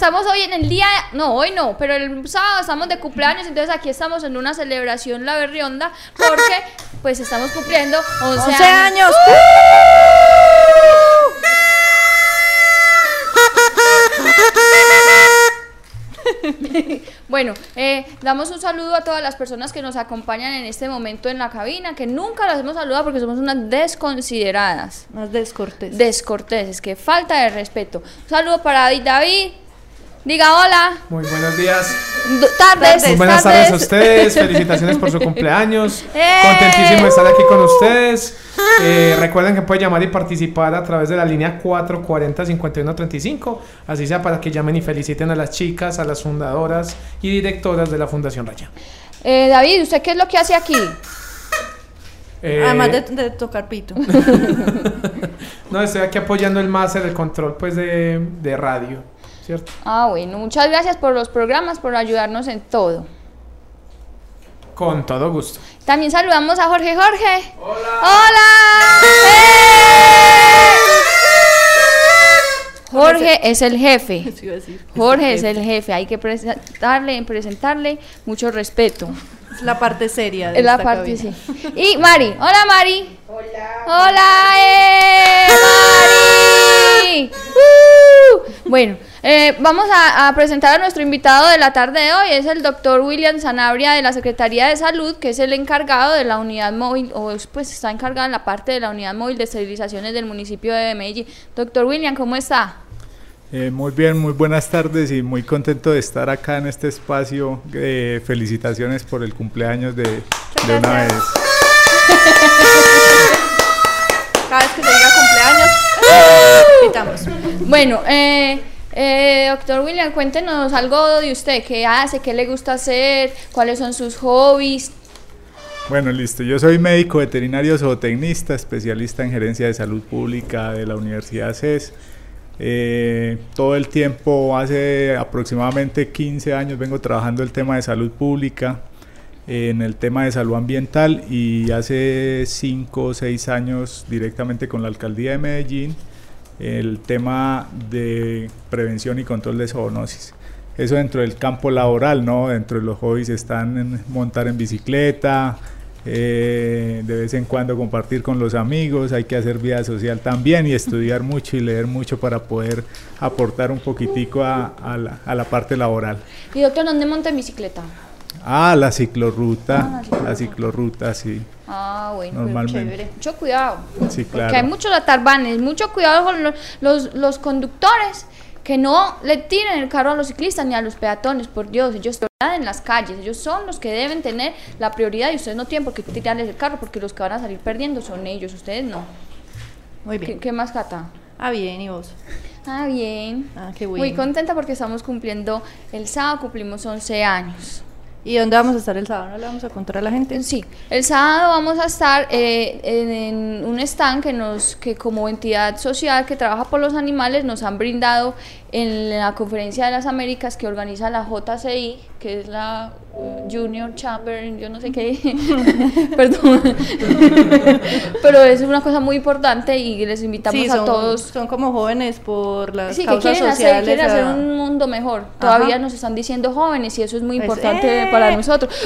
Estamos hoy en el día, no, hoy no, pero el sábado estamos de cumpleaños, entonces aquí estamos en una celebración la berrionda porque pues estamos cumpliendo 11, 11 años. Bueno, eh, damos un saludo a todas las personas que nos acompañan en este momento en la cabina, que nunca las hemos saludado porque somos unas desconsideradas, Más descortés. descorteses, que falta de respeto. Un saludo para David. David, diga hola. Muy buenos días. Du- tardes. Muy buenas tardes a ustedes. Felicitaciones por su cumpleaños. ¡Eh! Contentísimo de estar aquí con ustedes. Eh, recuerden que pueden llamar y participar a través de la línea 440-5135. Así sea para que llamen y feliciten a las chicas, a las fundadoras y directoras de la Fundación Raya. Eh, David, ¿usted qué es lo que hace aquí? Eh, Además de, de tocar pito. No, estoy aquí apoyando el máster, el control pues de, de radio. ¿Cierto? Ah, bueno, muchas gracias por los programas, por ayudarnos en todo. Con todo gusto. También saludamos a Jorge Jorge. Hola. ¡Hola! ¡Eh! Jorge es el jefe. Jorge es el jefe. Hay que presentarle, presentarle mucho respeto. Es la parte seria de Es la esta parte, cabina. sí. Y Mari. Hola, Mari. Hola. Hola, eh, Mari. Uh. Bueno, eh, vamos a, a presentar a nuestro invitado de la tarde de hoy. Es el doctor William Sanabria de la Secretaría de Salud, que es el encargado de la unidad móvil, o es, pues está encargado en la parte de la unidad móvil de esterilizaciones del municipio de Medellín. Doctor William, ¿cómo está? Eh, muy bien, muy buenas tardes y muy contento de estar acá en este espacio. Eh, felicitaciones por el cumpleaños de, de una vez. Cada vez que se diga cumpleaños, pitamos. Bueno, eh, eh, doctor William, cuéntenos algo de usted, qué hace, qué le gusta hacer, cuáles son sus hobbies. Bueno, listo. Yo soy médico veterinario zootecnista, especialista en gerencia de salud pública de la Universidad CES. Eh, todo el tiempo, hace aproximadamente 15 años, vengo trabajando el tema de salud pública, eh, en el tema de salud ambiental y hace 5 o 6 años directamente con la alcaldía de Medellín, el tema de prevención y control de zoonosis. Eso dentro del campo laboral, ¿no? Dentro de los hobbies están en montar en bicicleta, eh, de vez en cuando compartir con los amigos, hay que hacer vida social también y estudiar mucho y leer mucho para poder aportar un poquitico a, a la, a la parte laboral. Y doctor, ¿dónde monta en bicicleta? Ah, la ciclorruta, Ah, la ciclorruta. la ciclorruta, sí, Ah, bueno, normalmente. chévere. Mucho cuidado. Sí, Porque hay claro. muchos atarbanes, mucho cuidado con los, los, los conductores que no le tiren el carro a los ciclistas ni a los peatones, por Dios, ellos están en las calles, ellos son los que deben tener la prioridad y ustedes no tienen por qué tirarles el carro porque los que van a salir perdiendo son ellos, ustedes no. Muy ¿Qué, bien. qué más, Cata? Ah, bien, ¿y vos? Ah, bien. Ah, qué bueno. Muy contenta porque estamos cumpliendo, el sábado cumplimos 11 años. ¿Y dónde vamos a estar el sábado? ¿No le vamos a contar a la gente? Sí, el sábado vamos a estar eh, en, en un stand que nos, que como entidad social que trabaja por los animales nos han brindado en la conferencia de las Américas que organiza la JCI, que es la uh, Junior Chamber, yo no sé qué, perdón, pero es una cosa muy importante y les invitamos Sí, a todos. son como jóvenes por las Sí, que quieren hacer, un mundo mejor. Todavía Ajá. nos están diciendo jóvenes y eso es muy Pues, importante ¡eh! para nosotros.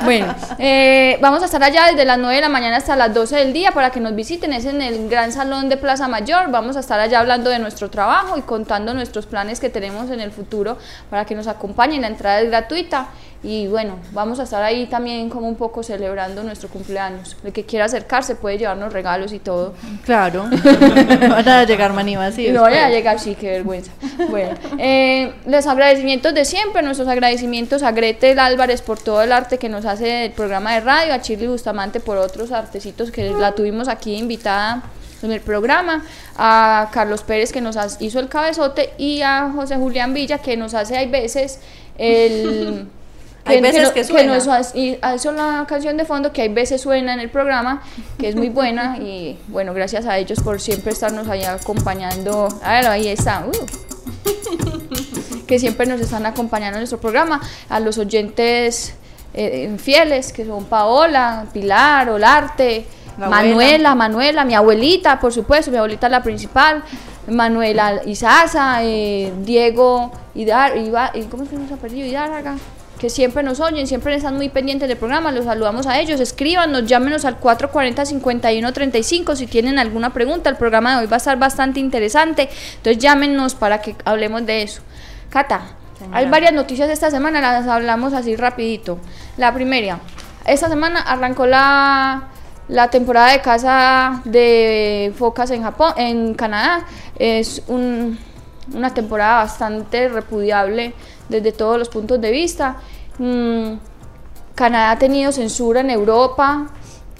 Bueno, eh, vamos a estar allá desde las 9 de la mañana hasta las 12 del día para que nos visiten. Es en el gran salón de Plaza Mayor. Vamos a estar allá hablando de nuestro trabajo y contando nuestros planes que tenemos en el futuro para que nos acompañen. La entrada es gratuita y bueno, vamos a estar ahí también como un poco celebrando nuestro cumpleaños. El que quiera acercarse puede llevarnos regalos y todo. Claro. Van a llegar manivas y No voy a llegar, sí, qué vergüenza. Bueno, eh, los agradecimientos de siempre, nuestros agradecimientos a Gretel Álvarez por todo el arte que nos hace el programa de radio, a Shirley Bustamante por otros artecitos que la tuvimos aquí invitada en el programa, a Carlos Pérez que nos hizo el cabezote y a José Julián Villa que nos hace hay veces el... Hay veces que, suena. y eso la canción de fondo que hay veces suena en el programa, que es muy buena y bueno, gracias a ellos por siempre estarnos ahí acompañando. A ver, ahí está. Uh. que siempre nos están acompañando en nuestro programa, a los oyentes eh, fieles que son Paola, Pilar, Olarte, Manuela, Manuela, mi abuelita, por supuesto, mi abuelita la principal, Manuela Isaza, eh, Diego Idar, ¿cómo se llama apellido? Idárraga que siempre nos oyen, siempre están muy pendientes del programa, los saludamos a ellos, escríbanos, llámenos al 440-5135 si tienen alguna pregunta, el programa de hoy va a estar bastante interesante, entonces llámenos para que hablemos de eso. Cata, hay varias noticias esta semana, las hablamos así rapidito. La primera, esta semana arrancó la, la temporada de caza de focas en Japón, en Canadá, es una temporada bastante repudiable desde todos los puntos de vista. Mm, Canadá ha tenido censura en Europa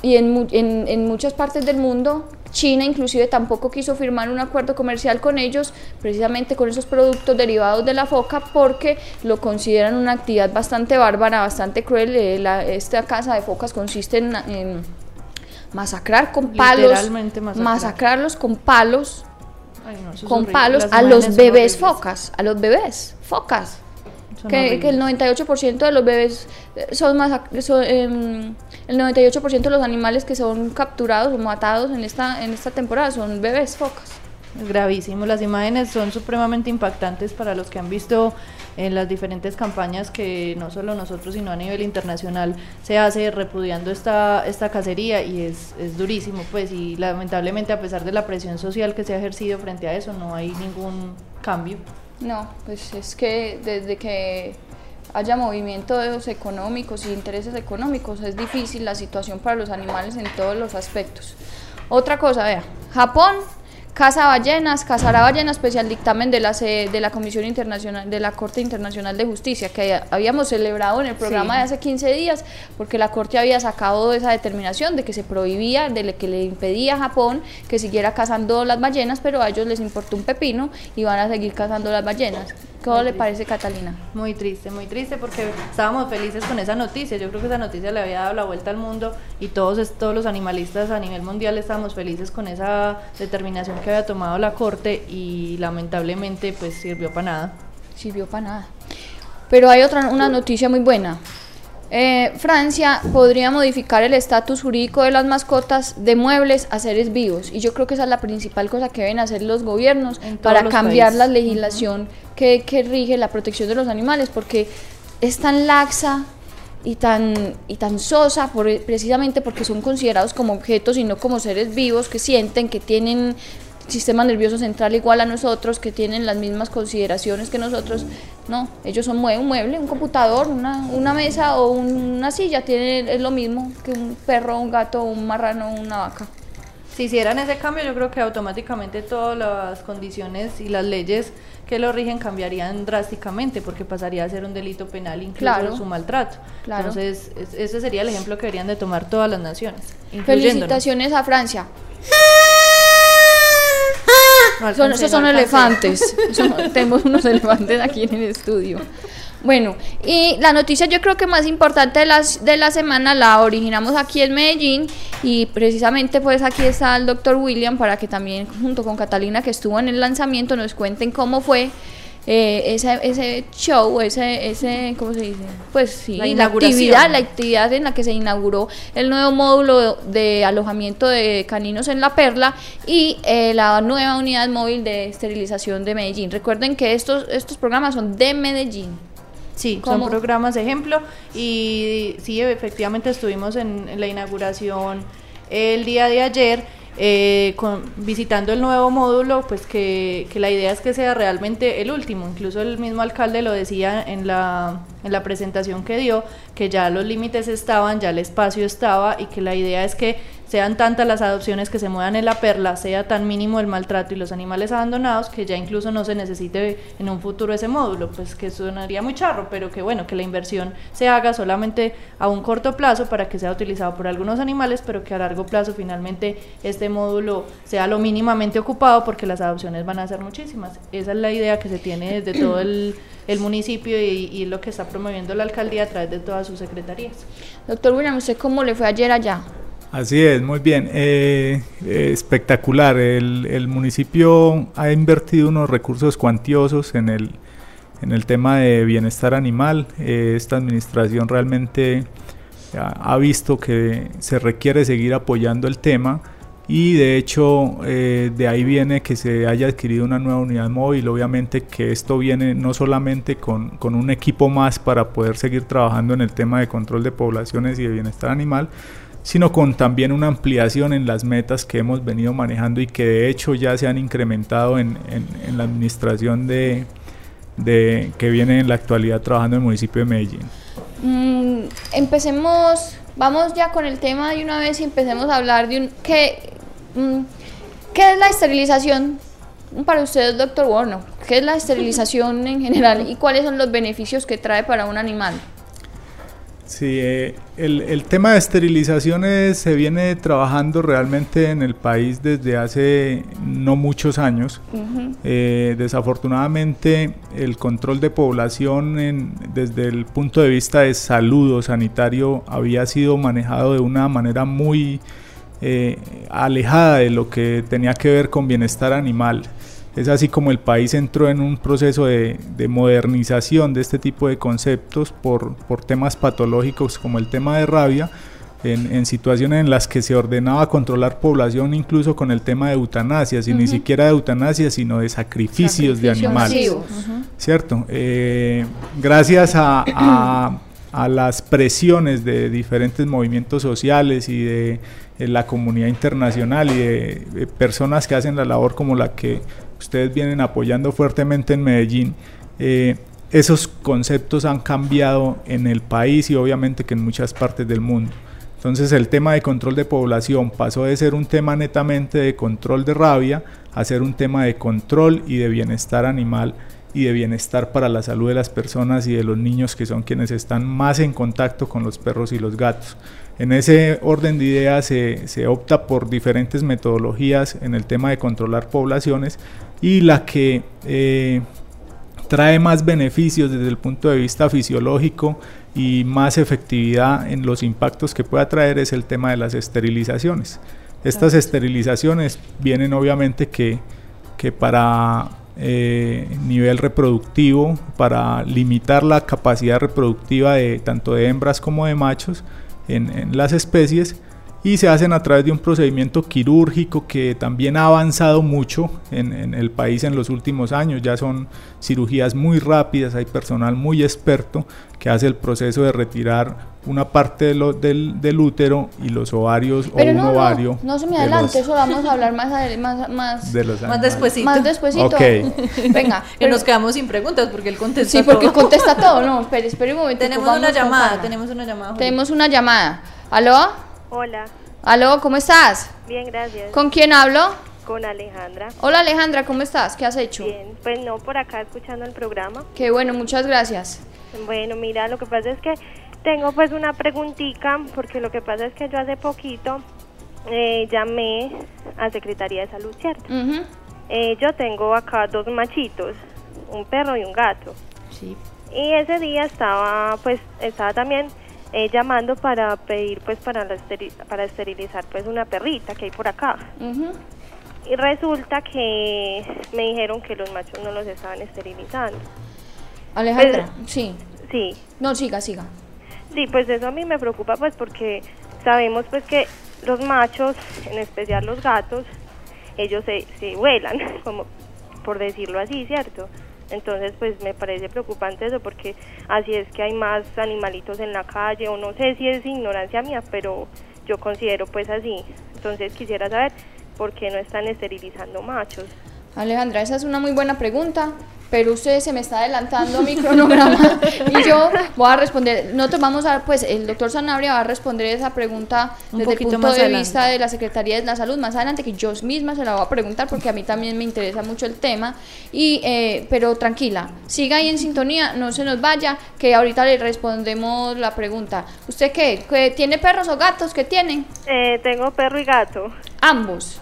y en, en, muchas partes del mundo. China inclusive tampoco quiso firmar un acuerdo comercial con ellos, precisamente con esos productos derivados de la foca, porque lo consideran una actividad bastante bárbara, bastante cruel. Eh, esta caza de focas consiste en, masacrar con palos, masacrarlos con palos, con palos a los bebés focas, a los bebés focas que, el 98% de los bebés eh, son más em, el 98% de los animales que son capturados o matados en esta en esta temporada son bebés focas. Es gravísimo, las imágenes son supremamente impactantes para los que han visto en las diferentes campañas que no solo nosotros sino a nivel internacional se hace repudiando esta, esta cacería y es, es durísimo pues y lamentablemente a pesar de la presión social que se ha ejercido frente a eso no hay ningún cambio. No, pues es que desde que haya movimientos económicos y intereses económicos es difícil la situación para los animales en todos los aspectos. Otra cosa, vea, Japón Casa Ballenas, Casará Ballenas, especial dictamen de la, de la Comisión Internacional, de la Corte Internacional de Justicia, que habíamos celebrado en el programa de hace 15 días, porque la Corte había sacado esa determinación de que se prohibía, de que le impedía a Japón que siguiera cazando las ballenas, pero a ellos les importó un pepino y van a seguir cazando las ballenas. ¿Cómo le parece, Catalina? Muy triste, muy triste porque estábamos felices con esa noticia. Yo creo que esa noticia le había dado la vuelta al mundo y todos, todos los animalistas a nivel mundial estábamos felices con esa determinación que había tomado la Corte y lamentablemente pues sirvió para nada. Sirvió para nada. Pero hay otra, una noticia muy buena. Eh, Francia podría modificar el estatus jurídico de las mascotas de muebles a seres vivos y yo creo que esa es la principal cosa que deben hacer los gobiernos para cambiar la legislación que, que, rige la protección de los animales porque es tan laxa y tan, y tan sosa por, precisamente porque son considerados como objetos y no como seres vivos que sienten, que tienen sistema nervioso central igual a nosotros, que tienen las mismas consideraciones que nosotros. No, ellos son un mueble, un computador, una, una mesa o una silla, tienen, es lo mismo que un perro, un gato, un marrano, una vaca. Si hicieran ese cambio, yo creo que automáticamente todas las condiciones y las leyes que lo rigen cambiarían drásticamente porque pasaría a ser un delito penal incluso su maltrato. Entonces, ese sería el ejemplo que deberían de tomar todas las naciones. Felicitaciones a Francia son, esos son elefantes. tenemos unos elefantes aquí en el estudio. Bueno, y la noticia yo creo que más importante de, las, de la semana la originamos aquí en Medellín y precisamente pues aquí está el doctor William para que también junto con Catalina que estuvo en el lanzamiento nos cuenten cómo fue eh, ese, ese show, ese, ese, ¿cómo se dice? Pues sí, la, actividad, la actividad en la que se inauguró el nuevo módulo de alojamiento de caninos en La Perla y eh, la nueva unidad móvil de esterilización de Medellín. Recuerden que estos, estos programas son de Medellín. Sí, son programas de ejemplo y sí, efectivamente estuvimos en la inauguración el día de ayer eh, con, visitando el nuevo módulo, pues que, la idea es que sea realmente el último. Incluso el mismo alcalde lo decía en la presentación que dio, que ya los límites estaban, ya el espacio estaba y que la idea es que sean tantas las adopciones que se muevan en la perla, sea tan mínimo el maltrato y los animales abandonados que ya incluso no se necesite en un futuro ese módulo, pues que sonaría muy charro, pero que bueno, que la inversión se haga solamente a un corto plazo para que sea utilizado por algunos animales, pero que a largo plazo finalmente este módulo sea lo mínimamente ocupado porque las adopciones van a ser muchísimas. Esa es la idea que se tiene desde todo el, municipio y, y, lo que está promoviendo la alcaldía a través de todas sus secretarías. Doctor William, ¿usted cómo le fue ayer allá? Así es, muy bien. Eh, eh, espectacular. El, municipio ha invertido unos recursos cuantiosos en el, en el tema de bienestar animal. Eh, esta administración realmente ha, visto que se requiere seguir apoyando el tema y de hecho de ahí viene que se haya adquirido una nueva unidad móvil. Obviamente que esto viene no solamente con, con un equipo más para poder seguir trabajando en el tema de control de poblaciones y de bienestar animal, sino con también una ampliación en las metas que hemos venido manejando y que de hecho ya se han incrementado en, en, la administración de, de, que viene en la actualidad trabajando en el municipio de Medellín. Mm, empecemos, vamos ya con el tema de una vez y empecemos a hablar de un... ¿Qué, mm, ¿qué es la esterilización para usted, doctor Warno? ¿Qué es la esterilización en general y cuáles son los beneficios que trae para un animal? Sí, eh, el, tema de esterilizaciones se viene trabajando realmente en el país desde hace no muchos años. Eh, desafortunadamente el control de población desde el punto de vista de salud o sanitario había sido manejado de una manera muy eh, alejada de lo que tenía que ver con bienestar animal. Es así como el país entró en un proceso de, modernización de este tipo de conceptos por, temas patológicos como el tema de rabia, en, situaciones en las que se ordenaba controlar población incluso con el tema de eutanasia, y ni siquiera de eutanasia, sino de sacrificios de animales. ¿Cierto? Eh, gracias a, las presiones de diferentes movimientos sociales y de, la comunidad internacional y de, personas que hacen la labor como la que ustedes vienen apoyando fuertemente en Medellín, eh, esos conceptos han cambiado en el país y obviamente que en muchas partes del mundo. Entonces el tema de control de población pasó de ser un tema netamente de control de rabia a ser un tema de control y de bienestar animal y de bienestar para la salud de las personas y de los niños que son quienes están más en contacto con los perros y los gatos. En ese orden de ideas se, se opta por diferentes metodologías en el tema de controlar poblaciones y la que eh, trae más beneficios desde el punto de vista fisiológico y más efectividad en los impactos que pueda traer es el tema de las esterilizaciones. Estas esterilizaciones vienen obviamente que, que para eh, nivel reproductivo, para limitar la capacidad reproductiva de tanto de hembras como de machos en, en las especies, y se hacen a través de un procedimiento quirúrgico que también ha avanzado mucho en, el país en los últimos años. Ya son cirugías muy rápidas, hay personal muy experto que hace el proceso de retirar una parte del, del, útero y los ovarios o un ovario. No, no se me adelante, eso vamos a hablar más, más, más, de más despuesito. Más despuesito. Venga. que nos quedamos sin preguntas porque él contesta Sí, porque contesta todo. No, espere, espere un momento. Tenemos una llamada, tenemos una llamada. Tenemos una llamada. ¿Aló? Hola. Aló, ¿cómo estás? Bien, gracias. ¿Con quién hablo? Con Alejandra. Hola Alejandra, ¿cómo estás? ¿Qué has hecho? Bien, pues no, por acá escuchando el programa. Qué bueno, muchas gracias. Bueno, mira, lo que pasa es que tengo pues una preguntita, porque lo que pasa es que yo hace poquito eh, llamé a Secretaría de Salud, ¿cierto? Eh, yo tengo acá dos machitos, un perro y un gato. Sí. Y ese día estaba, pues, estaba también eh, llamando para pedir pues para para esterilizar pues una perrita que hay por acá. Y resulta que me dijeron que los machos no los estaban esterilizando. Alejandra pues, sí. sí. No siga siga. Sí pues eso a mí me preocupa pues porque sabemos pues que los machos en especial los gatos ellos se, se vuelan como por decirlo así cierto entonces, pues me parece preocupante eso porque así es que hay más animalitos en la calle o no sé si es ignorancia mía, pero yo considero pues así. Entonces quisiera saber por qué no están esterilizando machos. Alejandra, esa es una muy buena pregunta pero usted se me está adelantando mi cronograma y yo voy a responder. Nosotros vamos a, pues el doctor Sanabria va a responder esa pregunta desde el punto de vista de la Secretaría de la Salud más adelante, que yo misma se la voy a preguntar porque a mí también me interesa mucho el tema. Y, eh, pero tranquila, siga ahí en sintonía, no se nos vaya, que ahorita le respondemos la pregunta. ¿Usted qué? ¿Tiene perros o gatos? ¿Qué tienen? Eh, tengo perro y gato. ¿Ambos?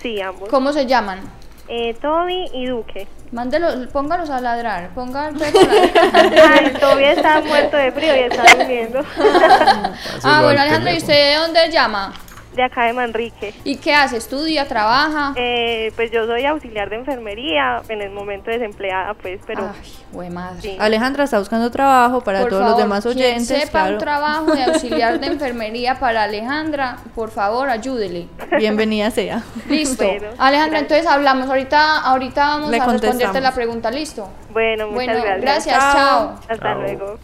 Sí, ambos. ¿Cómo se llaman? Eh, Toby y Duque. Mándelo, póngalos a ladrar, ponga el perro a ladrar. Toby está muerto de frío y está durmiendo. ah, bueno, Alejandro, ¿y usted de dónde llama? De acá de Manrique. ¿Y qué hace? ¿Estudia? ¿Trabaja? Eh, pues yo soy auxiliar de enfermería, en el momento desempleada, pues, pero... Ay, madre. Alejandra está buscando trabajo para todos los demás oyentes. Quien sepa un trabajo de auxiliar de enfermería para Alejandra, por favor, ayúdele. Bienvenida sea. Listo. Alejandra, entonces hablamos. Ahorita, ahorita vamos a responderte la pregunta, ¿listo? Bueno, muchas bueno, gracias. Gracias, chao. Hasta luego.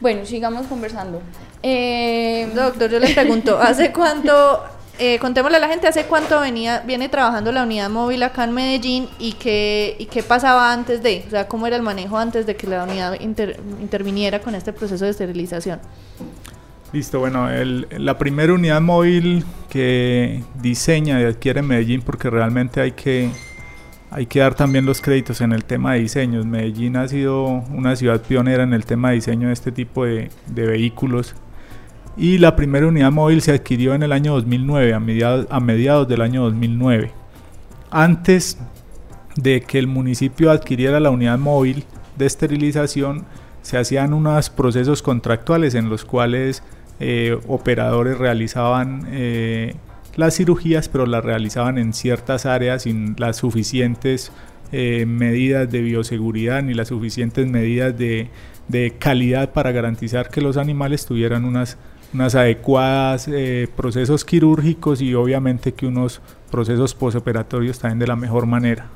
Bueno, sigamos conversando. Eh, Doctor, yo le pregunto, ¿hace cuánto, eh, contémosle a la gente, hace cuánto venía, viene trabajando la unidad móvil acá en Medellín y qué, y qué pasaba antes de, o sea, cómo era el manejo antes de que la unidad interviniera con este proceso de esterilización? Listo, bueno, la primera unidad móvil que diseña y adquiere Medellín, porque realmente hay que, hay que dar también los créditos en el tema de diseños. Medellín ha sido una ciudad pionera en el tema de diseño de este tipo de, de vehículos y la primera unidad móvil se adquirió en el año 2009, a mediados, a mediados del año 2009. Antes de que el municipio adquiriera la unidad móvil de esterilización, se hacían unos procesos contractuales en los cuales eh, operadores realizaban eh, las cirugías, pero las realizaban en ciertas áreas sin las suficientes eh, medidas de bioseguridad ni las suficientes medidas de, de calidad para garantizar que los animales tuvieran unas unas adecuadas eh, procesos quirúrgicos y obviamente que unos procesos posoperatorios también de la mejor manera.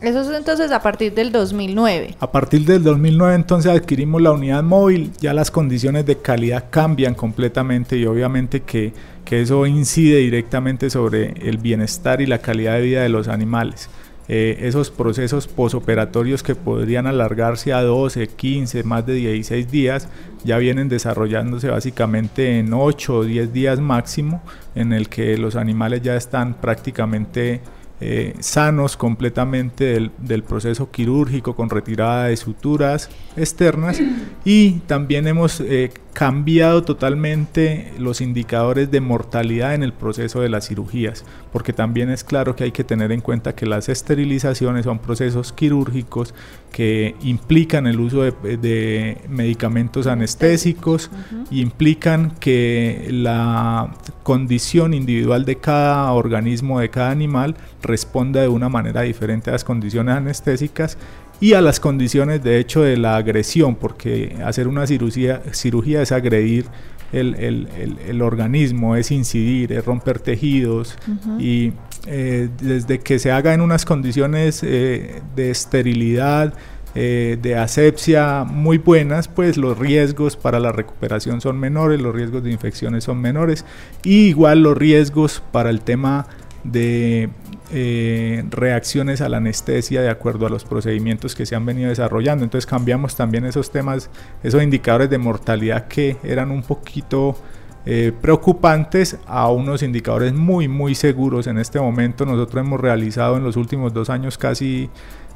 Eso es entonces a partir del 2009. A partir del 2009 entonces adquirimos la unidad móvil, ya las condiciones de calidad cambian completamente y obviamente que, que eso incide directamente sobre el bienestar y la calidad de vida de los animales. Eh, esos procesos posoperatorios que podrían alargarse a 12, 15, más de 16 días, ya vienen desarrollándose básicamente en 8 o 10 días máximo, en el que los animales ya están prácticamente eh, sanos completamente del, proceso quirúrgico con retirada de suturas externas y también hemos eh, cambiado totalmente los indicadores de mortalidad en el proceso de las cirugías, porque también es claro que hay que tener en cuenta que las esterilizaciones son procesos quirúrgicos que implican el uso de, medicamentos anestésicos, y implican que la condición individual de cada organismo, de cada animal, responda de una manera diferente a las condiciones anestésicas y a las condiciones de hecho de la agresión, porque hacer una cirugía, cirugía es agredir el, el, el, organismo, es incidir, es romper tejidos y eh, desde que se haga en unas condiciones eh, de esterilidad, eh, de asepsia muy buenas, pues los riesgos para la recuperación son menores, los riesgos de infecciones son menores y igual los riesgos para el tema de eh, reacciones a la anestesia de acuerdo a los procedimientos que se han venido desarrollando. Entonces cambiamos también esos temas, esos indicadores de mortalidad que eran un poquito eh, preocupantes a unos indicadores muy muy seguros en este momento. Nosotros hemos realizado en los últimos dos años casi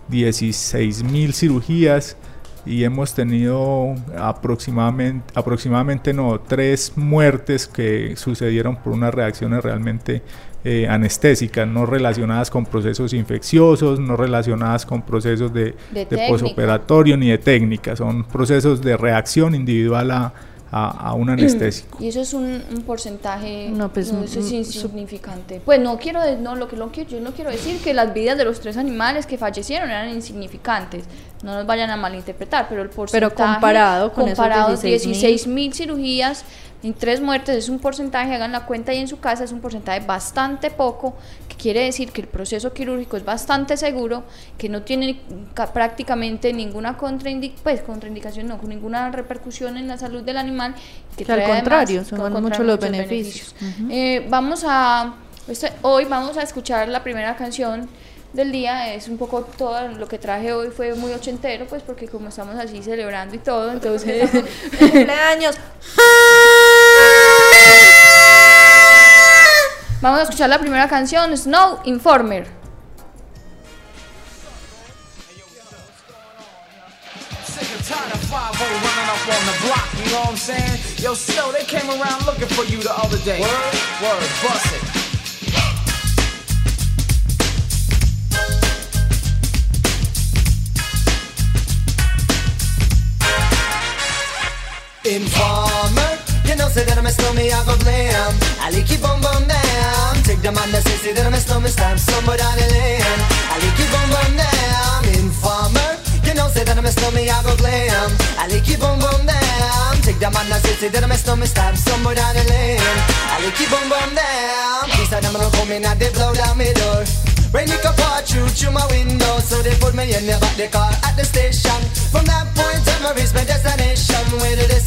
16 mil cirugías y hemos tenido aproximadamente, aproximadamente no, tres muertes que sucedieron por unas reacciones realmente eh, anestésicas, no relacionadas con procesos infecciosos, no relacionadas con procesos de, de, posoperatorio ni de técnica, son procesos de reacción individual a, a, un anestésico. Y eso es un, porcentaje, no, pues, eso es insignificante. Pues no quiero, no, lo que lo quiero, yo no quiero decir que las vidas de los tres animales que fallecieron eran insignificantes, no nos vayan a malinterpretar, pero el porcentaje pero comparado con comparado 16 mil cirugías en tres muertes es un porcentaje, hagan la cuenta ahí en su casa, es un porcentaje bastante poco quiere decir que el proceso quirúrgico es bastante seguro, que no tiene prácticamente ninguna contraindicación, pues contraindicación no, con ninguna repercusión en la salud del animal, que, al contrario, son muchos los beneficios. Eh, vamos a, este, hoy vamos a escuchar la primera canción del día es un poco todo lo que traje hoy fue muy ochentero pues porque como estamos así celebrando y todo entonces cumpleaños vamos a escuchar la primera canción Snow Informer. Informer, know, say that I'm a snowman, I go blam. I like keep on bum down. Take the man that say, say that I'm a snowman, stamp somewhere down the lane. I like keep on bum down. Informer, you know, say that I'm a snowman, I go glam. I like keep on bum down. Take the man that say, say that I'm a snowman, stamp somewhere down the lane. I like keep on bum down. Please, I'm gonna come in and they blow down my door. Rain it pour through through my window So they put me in the back the car at the station From that point on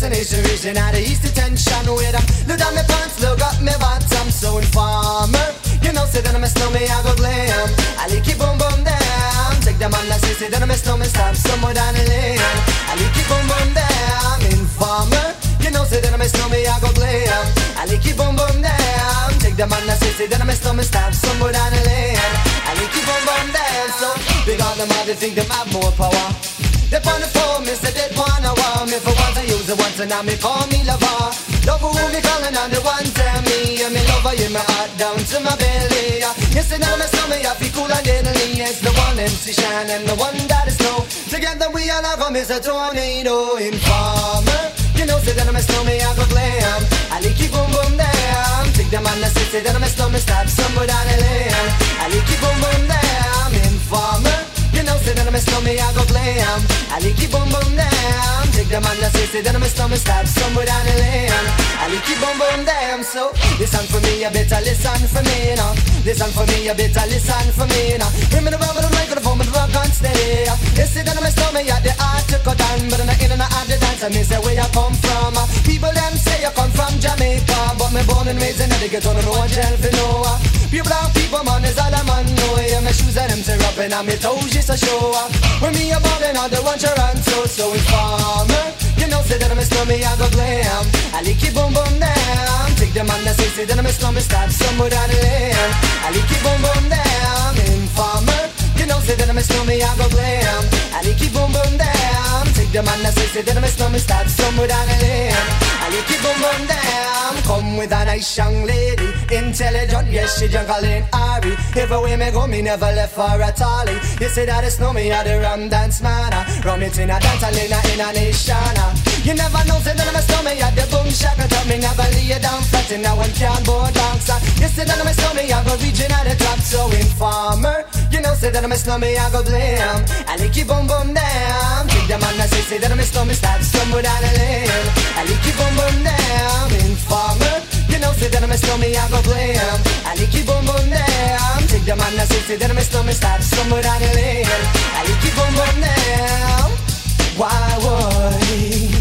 destination region at the east detention Where them look down my pants, look up my bottom. So informer. You know say that I'm a snowman, I go glam? I like it boom boom down Take the man that say, say that I'm a snowman Stop somewhere down the lane. I like it boom boom down Informer. You know say that I'm a snowman, I go glam? I like it boom boom down Take the man that say, say that I'm a snowman Stop somewhere down the lane. And we keep on run dance so Because them all they think them have more power. They on the phone, me say they wanna want me For once It once and now me call me lover. Love who me calling on the one tell me. And me lover in my heart down to my belly. You see now me stomach I feel cool and deadly. It's the one MC Shine and the one that is snow. Together we all are come as a tornado Informer You know say that I'm a snowman I go glam I like keep boom boom down Take them on the say that I'm a snowman Stop somewhere down the lane. I like keep boom boom down Informer You know say that I'm a snowman I go glam I like keep boom boom down Take them on the say, say that I'm a snowman Stop somewhere down the lane. I like keep boom boom So listen for me, you better listen for me now Listen for me, you better listen for me now Bring me the rubber, the microphone, but the rock on steady You see that I'm a snowman, yeah, the art to cut down But I'm not in and out the dance, I say where you come from. People them say you come from Jamaica But me born and raised in the ghetto, no one tell for no Pure black people, man, is all a man know Yeah, my shoes and them tear up and my toes just a show. When me a ballin', all the one Toronto So you know snowman, I go glam. I like it boom boom down Take the man that say, say that I'm a snowman, stop somewhere down the lane. I like it boom boom down Informer, you know say that I'm a snowman, I go glam. I like it boom boom down Take the man that say, say that I'm a snowman, stop somewhere down the lane. I like it boom boom down Come with a nice young lady Intelligent, yes, she jungle in Ari Everywhere me go, me never left for a tally You say that it's no me, I the rum dance man ah. Rum it in a dance, in a, in a nation ah. You never know, say that I'm a snowman, I the boom shaka Tell me never lay down flat. In a one can board dancer You say that I'm a snowman, I go region at the top. So informer, you know, say that I'm a snowman, I go blam I like you boom boom down Take the man that say, say that I'm a snowman, start stumble down the lane. I like you boom boom down Informer, you know, say that I'm a snowman, I go blam I like you boom boom down Take the man that say, say that I'm a snowman, start stumble down the lane. I like you boom boom down Why would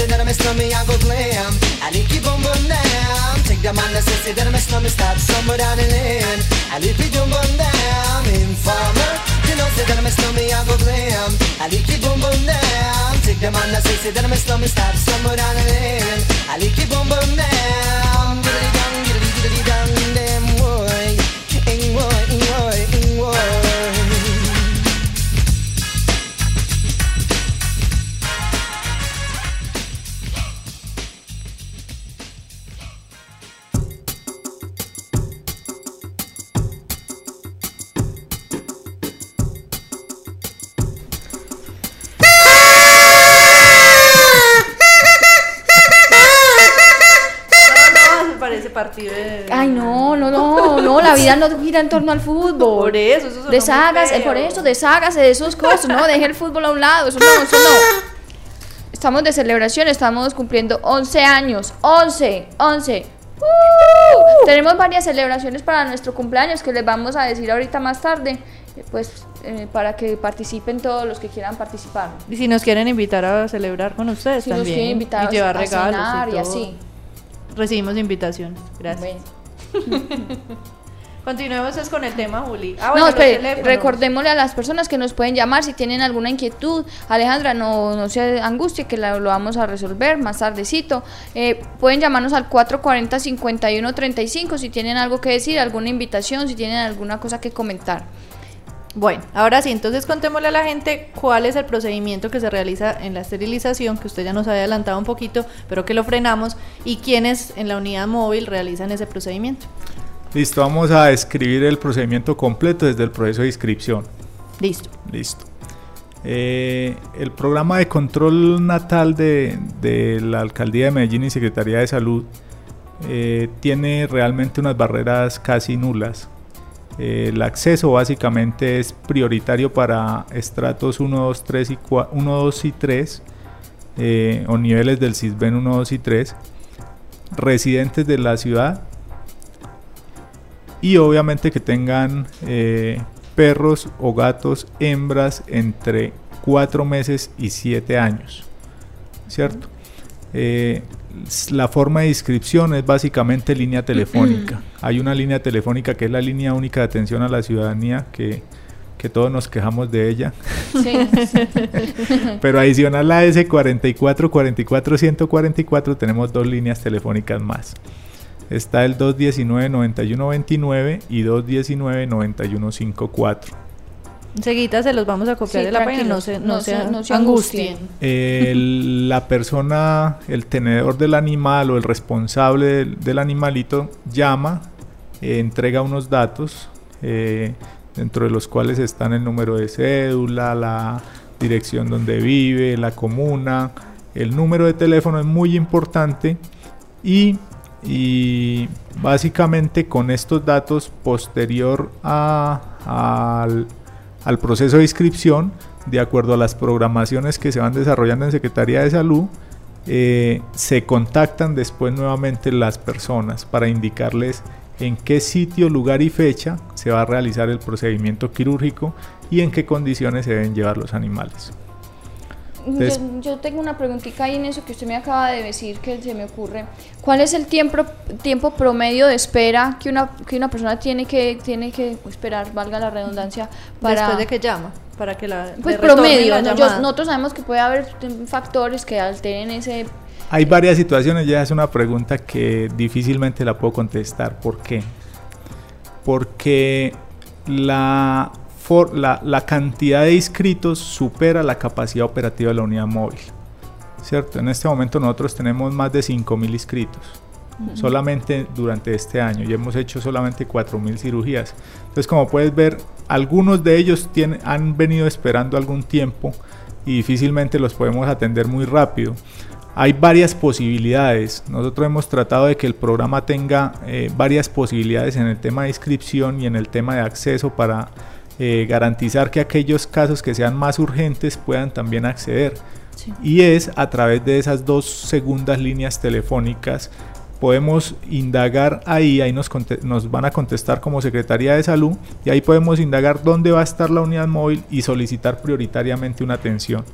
necessidade da miss me. I go glam. I need keep on burn down. Take the down my necessity that miss me. stop somewhere down the lane. I need be doing burn down. Informer, you know, say that miss me. I go glam. I need keep on burn down. Take the down my necessity that miss me. stop somewhere down the lane. I need keep on burn down. Vida no gira en torno al fútbol. Por eso, eso Deshágase, por eso, deshágase de esos cosas, no, deje el fútbol a un lado, eso no, eso no. Estamos de celebración, estamos cumpliendo 11 años, 11, 11. ¡Uh! Tenemos varias celebraciones para nuestro cumpleaños que les vamos a decir ahorita más tarde, eh, pues eh, para que participen todos los que quieran participar. Y si nos quieren invitar a celebrar con ustedes Si nos también. quieren invitar y llevar a regalos cenar y todo. así. Recibimos invitaciones. Gracias. Bueno. Continuemos es con el tema, Juli. Ah, no, bueno, los espere, recordémosle a las personas que nos pueden llamar si tienen alguna inquietud. Alejandra, no, no se angustie que la- lo vamos a resolver más tardecito. Eh, pueden llamarnos al 440-5135 si tienen algo que decir, alguna invitación, si tienen alguna cosa que comentar. Bueno, ahora sí, entonces contémosle a la gente cuál es el procedimiento que se realiza en la esterilización, que usted ya nos había adelantado un poquito, pero que lo frenamos, y quiénes en la unidad móvil realizan ese procedimiento. Listo, vamos a describir el procedimiento completo desde el proceso de inscripción. Listo. Listo. Eh, el programa de control natal de, de la Alcaldía de Medellín y Secretaría de Salud eh, tiene realmente unas barreras casi nulas. Eh, el acceso básicamente es prioritario para estratos 1, 2, 3 y 4, 1, 2 y 3 eh, o niveles del CISBEN 1, 2 y 3, residentes de la ciudad y obviamente que tengan eh, perros o gatos hembras entre 4 meses y 7 años, ¿cierto? Eh, la forma de inscripción es básicamente línea telefónica. Hay una línea telefónica que es la línea única de atención a la ciudadanía que, que todos nos quejamos de ella. Sí. Pero adicional a ese 44 44 144 tenemos dos líneas telefónicas más. Está el 219 9129 y 219 9154. Enseguida se los vamos a copiar Sí, de la página, no se, no no se, no se angustien. El- la persona, el tenedor del animal o el responsable del, del animalito llama, eh, entrega unos datos, eh, dentro de los cuales están el número de cédula, la dirección donde vive, la comuna, el número de teléfono es muy importante y, y básicamente con estos datos posterior al, al proceso de inscripción, de acuerdo a las programaciones que se van desarrollando en Secretaría de Salud, eh, se contactan después nuevamente las personas para indicarles en qué sitio, lugar y fecha se va a realizar el procedimiento quirúrgico y en qué condiciones se deben llevar los animales. Entonces- yo, yo tengo una preguntita ahí en eso que usted me acaba de decir que se me ocurre. ¿Cuál es el tiempo, tiempo promedio de espera que una, que una persona tiene que, tiene que esperar, valga la redundancia, para... Después de que llama, para que la Pues promedio, nosotros sabemos que puede haber factores que alteren ese... Hay varias situaciones, ya es una pregunta que difícilmente la puedo contestar. ¿Por qué? Porque la, for- la, la cantidad de inscritos supera la capacidad operativa de la unidad móvil. ¿Cierto? En este momento nosotros tenemos más de 5.000 inscritos. Solamente durante este año y hemos hecho solamente 4.000 cirugías. Entonces, como puedes ver, algunos de ellos tienen, han venido esperando algún tiempo y difícilmente los podemos atender muy rápido. Hay varias posibilidades. Nosotros hemos tratado de que el programa tenga eh, varias posibilidades en el tema de inscripción y en el tema de acceso para eh, garantizar que aquellos casos que sean más urgentes puedan también acceder. Sí. Y es a través de esas dos segundas líneas telefónicas podemos indagar ahí, ahí nos, nos van a contestar como Secretaría de Salud y ahí podemos indagar dónde va a estar la unidad móvil y solicitar prioritariamente una atención.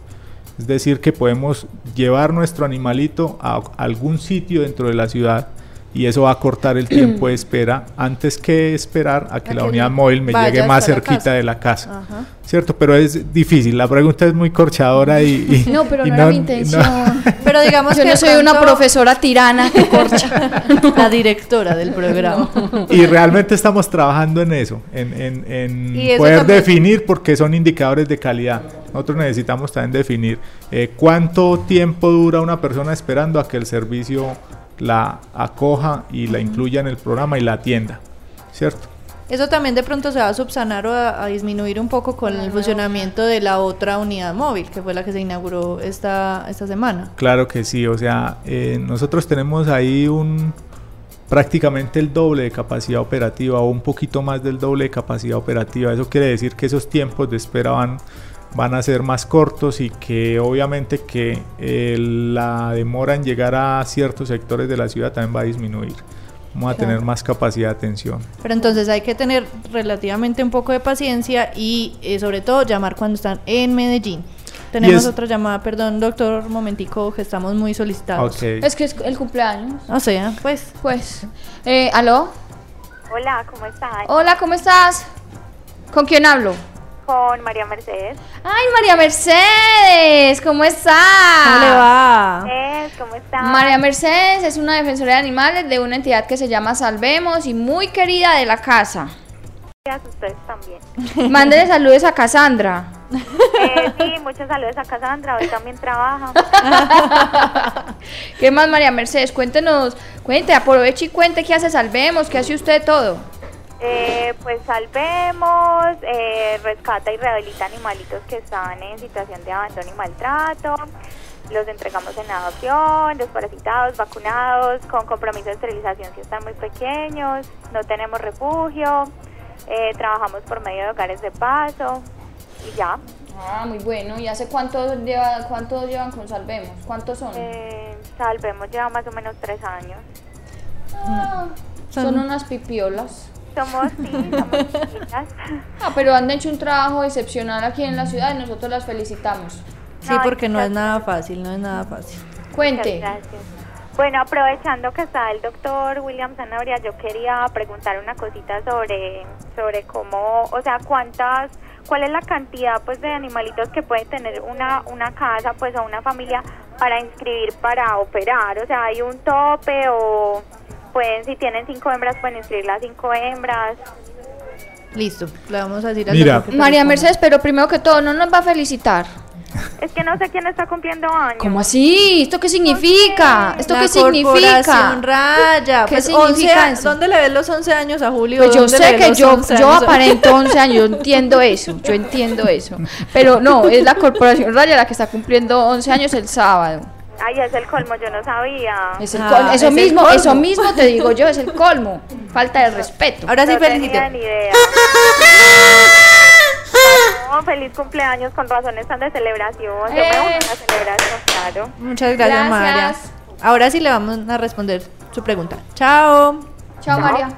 Es decir, que podemos llevar nuestro animalito a algún sitio dentro de la ciudad y eso va a cortar el tiempo de espera antes que esperar a que A la que unidad móvil me llegue más la cerquita de la casa. Ajá. ¿Cierto? Pero es difícil, la pregunta es muy corchadora y... y- No, pero y no, era mi no- intención. Pero digamos Yo que no soy una profesora tirana que corcha. la directora del programa. Y realmente estamos trabajando en eso, en, en- en Y eso poder también- definir, porque son indicadores de calidad. Nosotros necesitamos también definir eh, cuánto tiempo dura una persona esperando a que el servicio la acoja y la incluya en el programa y la atienda, ¿cierto? Eso también de pronto se va a subsanar o a, a disminuir un poco con el funcionamiento de la otra unidad móvil, que fue la que se inauguró esta, esta semana. Claro que sí, o sea, eh, nosotros tenemos ahí un, prácticamente el doble de capacidad operativa o un poquito más del doble de capacidad operativa. Eso quiere decir que esos tiempos de espera van, van a ser más cortos y que obviamente que eh, la demora en llegar a ciertos sectores de la ciudad también va a disminuir. Vamos a tener más capacidad de atención. Pero entonces hay que tener relativamente un poco de paciencia y eh, sobre todo llamar cuando están en Medellín. Tenemos otra llamada, perdón, doctor, momentico, que estamos muy solicitados. Es que es el cumpleaños. O sea, pues. Pues. Eh, ¿Aló? Hola, ¿cómo estás? Hola, ¿cómo estás? ¿Con quién hablo? Con María Mercedes. Ay, María Mercedes, ¿cómo estás? ¿Cómo le va? ¿Cómo estás? María Mercedes es una defensora de animales de una entidad que se llama Salvemos y muy querida de la casa. Gracias, ustedes también. Mándele saludos a Cassandra. Eh, sí, muchos saludos a Cassandra, hoy también trabaja. ¿Qué más, María Mercedes? Cuéntenos, cuente, aproveche y cuente qué hace Salvemos, qué hace usted todo. Eh, pues salvemos, eh, rescata y rehabilita animalitos que están en situación de abandono y maltrato. Los entregamos en adopción, desparasitados, vacunados, con compromiso de esterilización si están muy pequeños. No tenemos refugio. Eh, trabajamos por medio de hogares de paso y ya. Ah, muy bueno. ¿Y hace cuánto, lleva, cuánto llevan con Salvemos? ¿Cuántos son? Eh, Salvemos lleva más o menos tres años. Ah, son, unas pipiolas. Somos, sí, somos Ah, pero han hecho un trabajo excepcional aquí en la ciudad y nosotros las felicitamos. Sí, porque no es nada fácil, no es nada fácil. Cuente. Gracias. Bueno, aprovechando que está el doctor William Zanabria, yo quería preguntar una cosita sobre, sobre cómo, o sea, cuántas, cuál es la cantidad pues de animalitos que puede tener una, una casa pues o una familia para inscribir para operar, o sea, hay un tope o pueden, si tienen cinco hembras, pueden inscribir las cinco hembras. Listo, le vamos a decir a Mira. María Mercedes, pero primero que todo, no nos va a felicitar. Es que no sé quién está cumpliendo años. ¿Cómo así? ¿Esto qué significa? ¿Esto qué significa? Raya. ¿Qué pues significa eso? ¿Dónde le ves los 11 años a Julio? Pues yo sé que yo, yo aparento 11 años, yo entiendo eso, yo entiendo eso. Pero no, es la Corporación Raya la que está cumpliendo 11 años el sábado. Ay, es el colmo, yo no sabía. Es el colmo. Eso mismo, eso mismo te digo yo, es el colmo. Falta de respeto. Ahora sí, no felicito. tenía ni idea. No, feliz cumpleaños, con razones están de celebración. Yo me uno a la celebración, claro. Muchas gracias, Gracias. María. Ahora sí le vamos a responder su pregunta. Chao. Chao, María.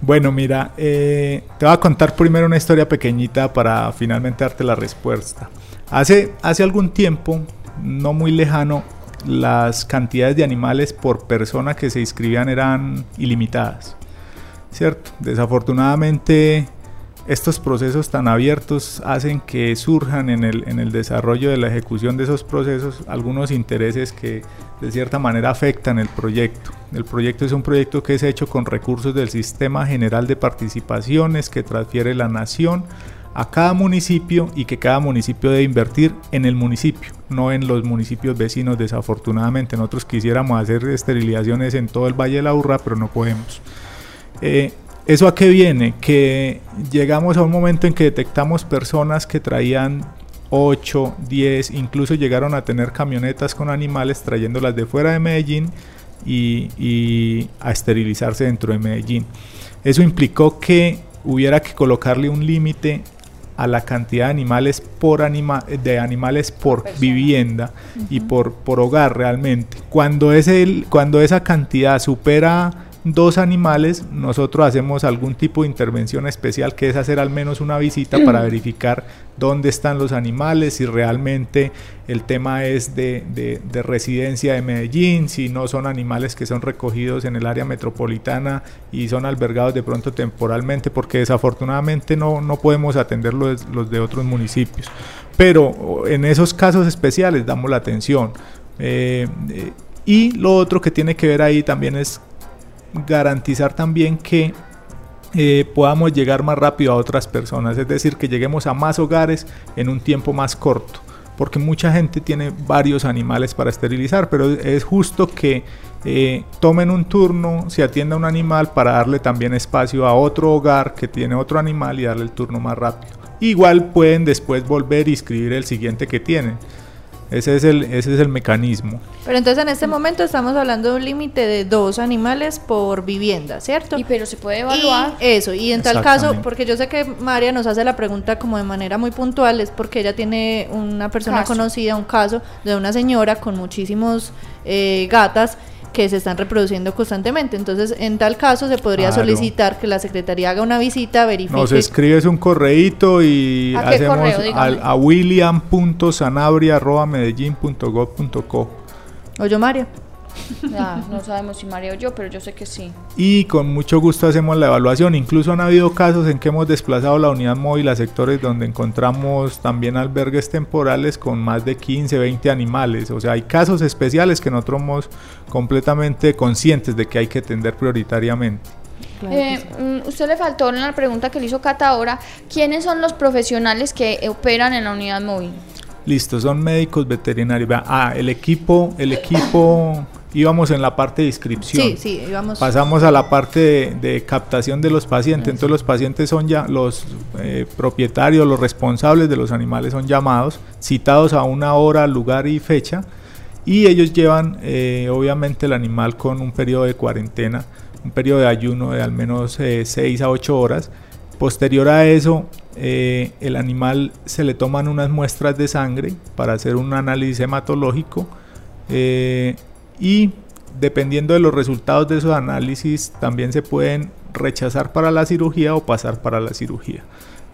Bueno, mira, eh, te voy a contar primero una historia pequeñita para finalmente darte la respuesta. Hace, hace algún tiempo, no muy lejano, las cantidades de animales por persona que se inscribían eran ilimitadas. ¿Cierto? Desafortunadamente, estos procesos tan abiertos hacen que surjan en el, en el desarrollo de la ejecución de esos procesos algunos intereses que de cierta manera afectan el proyecto. El proyecto es un proyecto que es hecho con recursos del Sistema General de Participaciones que transfiere la nación a cada municipio y que cada municipio debe invertir en el municipio, no en los municipios vecinos. Desafortunadamente, nosotros quisiéramos hacer esterilizaciones en todo el Valle de la Urra, pero no podemos. Eh, ¿Eso a qué viene? Que llegamos a un momento en que detectamos personas que traían 8, 10, incluso llegaron a tener camionetas con animales trayéndolas de fuera de Medellín y, y a esterilizarse dentro de Medellín. Eso implicó que hubiera que colocarle un límite a la cantidad de animales por anima de animales por vivienda y por, por hogar realmente. Cuando, ese, cuando esa cantidad supera dos animales, nosotros hacemos algún tipo de intervención especial que es hacer al menos una visita para verificar dónde están los animales, si realmente el tema es de, de, de, residencia de Medellín, si no son animales que son recogidos en el área metropolitana y son albergados de pronto temporalmente, porque desafortunadamente no, no podemos atender los, los de otros municipios. Pero en esos casos especiales damos la atención. Eh, eh, y lo otro que tiene que ver ahí también es garantizar también que eh, podamos llegar más rápido a otras personas, es decir, que lleguemos a más hogares en un tiempo más corto, porque mucha gente tiene varios animales para esterilizar, pero es justo que eh, tomen un turno, se atienda un animal para darle también espacio a otro hogar que tiene otro animal y darle el turno más rápido. Igual pueden después volver y inscribir el siguiente que tienen. Ese es el, ese es el mecanismo. Pero entonces en este momento estamos hablando de un límite de dos animales por vivienda, ¿cierto? Y pero se puede evaluar. Y eso, y en tal caso, porque yo sé que María nos hace la pregunta como de manera muy puntual, es porque ella tiene una persona conocida, un caso de una señora con muchísimos eh, gatas que se están reproduciendo constantemente. Entonces, en tal caso, se podría solicitar que la Secretaría haga una visita, verifique. Nos escribes un correíto y hacemos al, a william.sanabria.medellín.gov.co. Oye, No sabemos si María o yo, pero yo sé que sí. Y con mucho gusto hacemos la evaluación. Incluso han habido casos en que hemos desplazado la unidad móvil a sectores donde encontramos también albergues temporales con más de 15, 20 animales. O sea, hay casos especiales que nosotros somos completamente conscientes de que hay que atender prioritariamente. Eh, mm, usted le faltó en la pregunta que le hizo Cata ahora, ¿quiénes son los profesionales que operan en la unidad móvil? Listo, son médicos veterinarios. Ah, el equipo, el equipo íbamos en la parte de inscripción. Sí, sí, íbamos. Pasamos a la parte de, captación de los pacientes. Entonces los pacientes son ya los eh, propietarios, los responsables de los animales son llamados, citados a una hora, lugar y fecha. Y ellos llevan eh, obviamente el animal con un periodo de cuarentena, un periodo de ayuno de al menos 6 eh, a 8 horas. Posterior a eso, el animal se le toman unas muestras de sangre para hacer un análisis hematológico y dependiendo de los resultados de esos análisis también se pueden rechazar para la cirugía o pasar para la cirugía.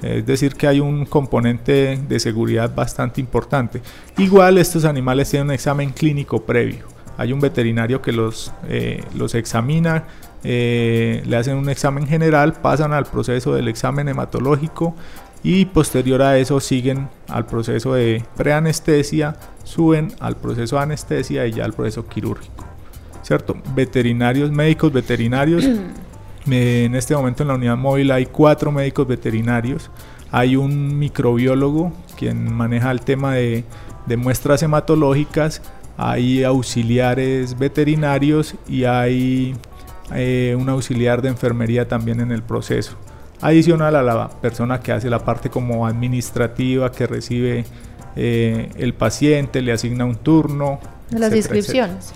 Es decir, que hay un componente de seguridad bastante importante. Igual estos animales tienen un examen clínico previo. Hay un veterinario que los, eh, los examina, eh, le hacen un examen general, pasan al proceso del examen hematológico y posterior a eso siguen al proceso de preanestesia, suben al proceso de anestesia y ya al proceso quirúrgico. ¿Cierto? Veterinarios, médicos veterinarios. en este momento en la unidad móvil hay cuatro médicos veterinarios. Hay un microbiólogo quien maneja el tema de, muestras hematológicas. Hay auxiliares veterinarios y hay eh, un auxiliar de enfermería también en el proceso. Adicional a la persona que hace la parte como administrativa, que recibe eh, el paciente, le asigna un turno. las inscripciones.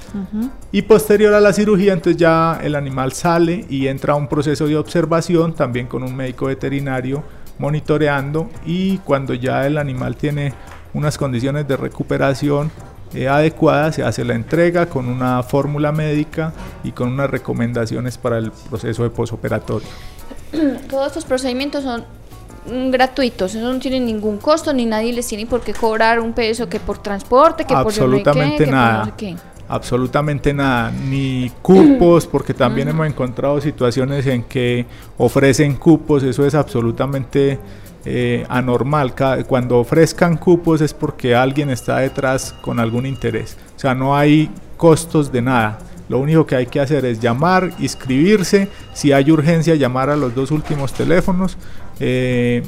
Y posterior a la cirugía, entonces ya el animal sale y entra a un proceso de observación, también con un médico veterinario monitoreando y cuando ya el animal tiene unas condiciones de recuperación eh, adecuadas, se hace la entrega con una fórmula médica y con unas recomendaciones para el proceso de posoperatorio. Todos estos procedimientos son gratuitos, eso no tienen ningún costo ni nadie les tiene por qué cobrar un peso que por transporte, que absolutamente por nada. Absolutamente nada, ni cupos, porque también hemos encontrado situaciones en que ofrecen cupos, eso es absolutamente eh, anormal. Cuando ofrezcan cupos es porque alguien está detrás con algún interés. O sea, no hay costos de nada. Lo único que hay que hacer es llamar, inscribirse, si hay urgencia llamar a los dos últimos teléfonos, eh,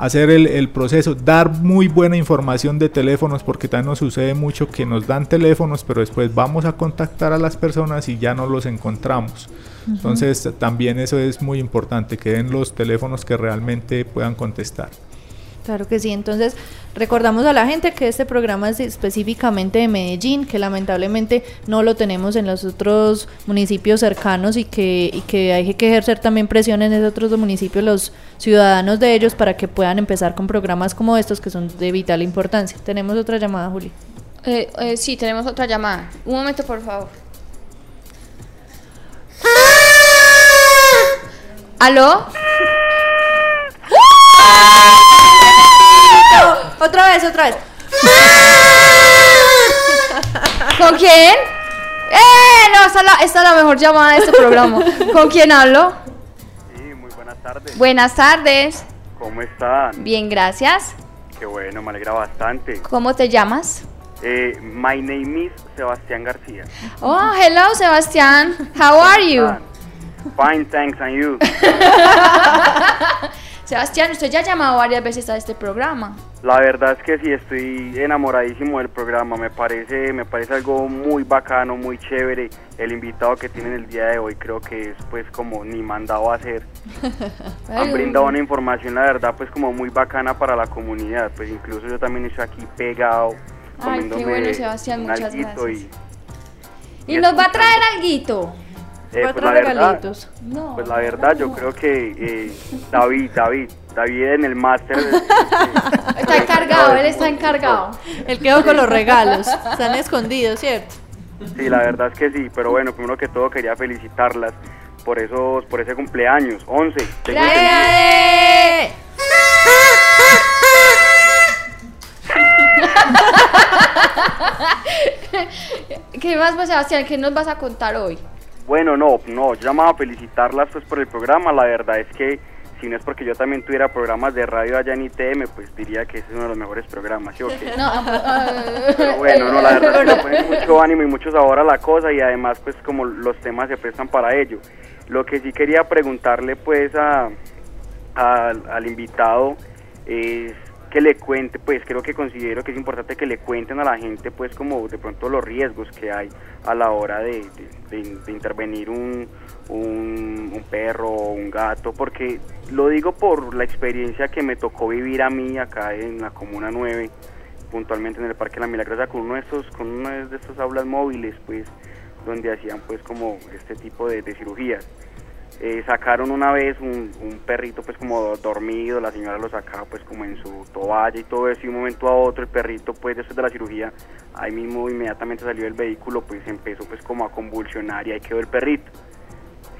hacer el, proceso, dar muy buena información de teléfonos, porque también nos sucede mucho que nos dan teléfonos, pero después vamos a contactar a las personas y ya no los encontramos. Entonces también eso es muy importante, que den los teléfonos que realmente puedan contestar. Claro que sí, entonces recordamos a la gente que este programa es específicamente de Medellín, que lamentablemente no lo tenemos en los otros municipios cercanos y que, y que hay que ejercer también presión en esos otros municipios, los ciudadanos de ellos, para que puedan empezar con programas como estos que son de vital importancia. Tenemos otra llamada, Juli. Eh, eh, sí, tenemos otra llamada. Un momento, por favor. ¿Aló? Otra vez, otra vez. ¿Con quién? ¡Eh! No, esta es, la, mejor llamada de este programa. ¿Con quién hablo? Sí, muy buenas tardes. Buenas tardes. ¿Cómo están? Bien, gracias. Qué bueno, me alegra bastante. ¿Cómo te llamas? Eh, my name is Sebastián García. Oh, hello, Sebastián. How are you? Fine, thanks, and you. Sebastián, usted ya ha llamado varias veces a este programa. La verdad es que sí, estoy enamoradísimo del programa. Me parece, me parece algo muy bacano, muy chévere. El invitado que tienen el día de hoy creo que es pues como ni mandado a hacer. Han brindado una información, la verdad, pues como muy bacana para la comunidad. Pues incluso yo también estoy aquí pegado Ay, qué bueno, Sebastián, muchas gracias. y- Y y nos va a traer alguito. Eh, pues la verdad, regalitos. No. pues la verdad yo creo que eh, David, David, David en el máster. eh, Está encargado, él está encargado. Él quedó con los regalos. Están escondidos, ¿cierto? Sí, la verdad es que sí, pero bueno, primero que todo quería felicitarlas por esos, por ese cumpleaños, 11. ¡Gracias! ¿Qué más, pues, Sebastián? ¿Qué nos vas a contar hoy? Bueno, no, no, yo llamaba a felicitarlas pues por el programa, la verdad es que si no es porque yo también tuviera programas de radio allá en ITM, pues diría que ese es uno de los mejores programas, ¿sí o qué? No, Pero bueno, no, la verdad es que le pone mucho ánimo y mucho sabor a la cosa y además pues como los temas se prestan para ello. Lo que sí quería preguntarle pues a, al invitado es que le cuente, pues creo que considero que es importante que le cuenten a la gente pues como de pronto los riesgos que hay a la hora de, de- de- de intervenir un, un, perro o un gato, porque lo digo por la experiencia que me tocó vivir a mí acá en la Comuna 9, puntualmente en el Parque La Milagrosa con uno de estos, con una de estos aulas móviles pues donde hacían pues como este tipo de, de cirugías. Eh, sacaron una vez un, un perrito pues como dormido, la señora lo sacaba pues como en su toalla y todo eso y un momento a otro el perrito pues después de la cirugía ahí mismo inmediatamente salió del vehículo pues empezó pues como a convulsionar y ahí quedó el perrito.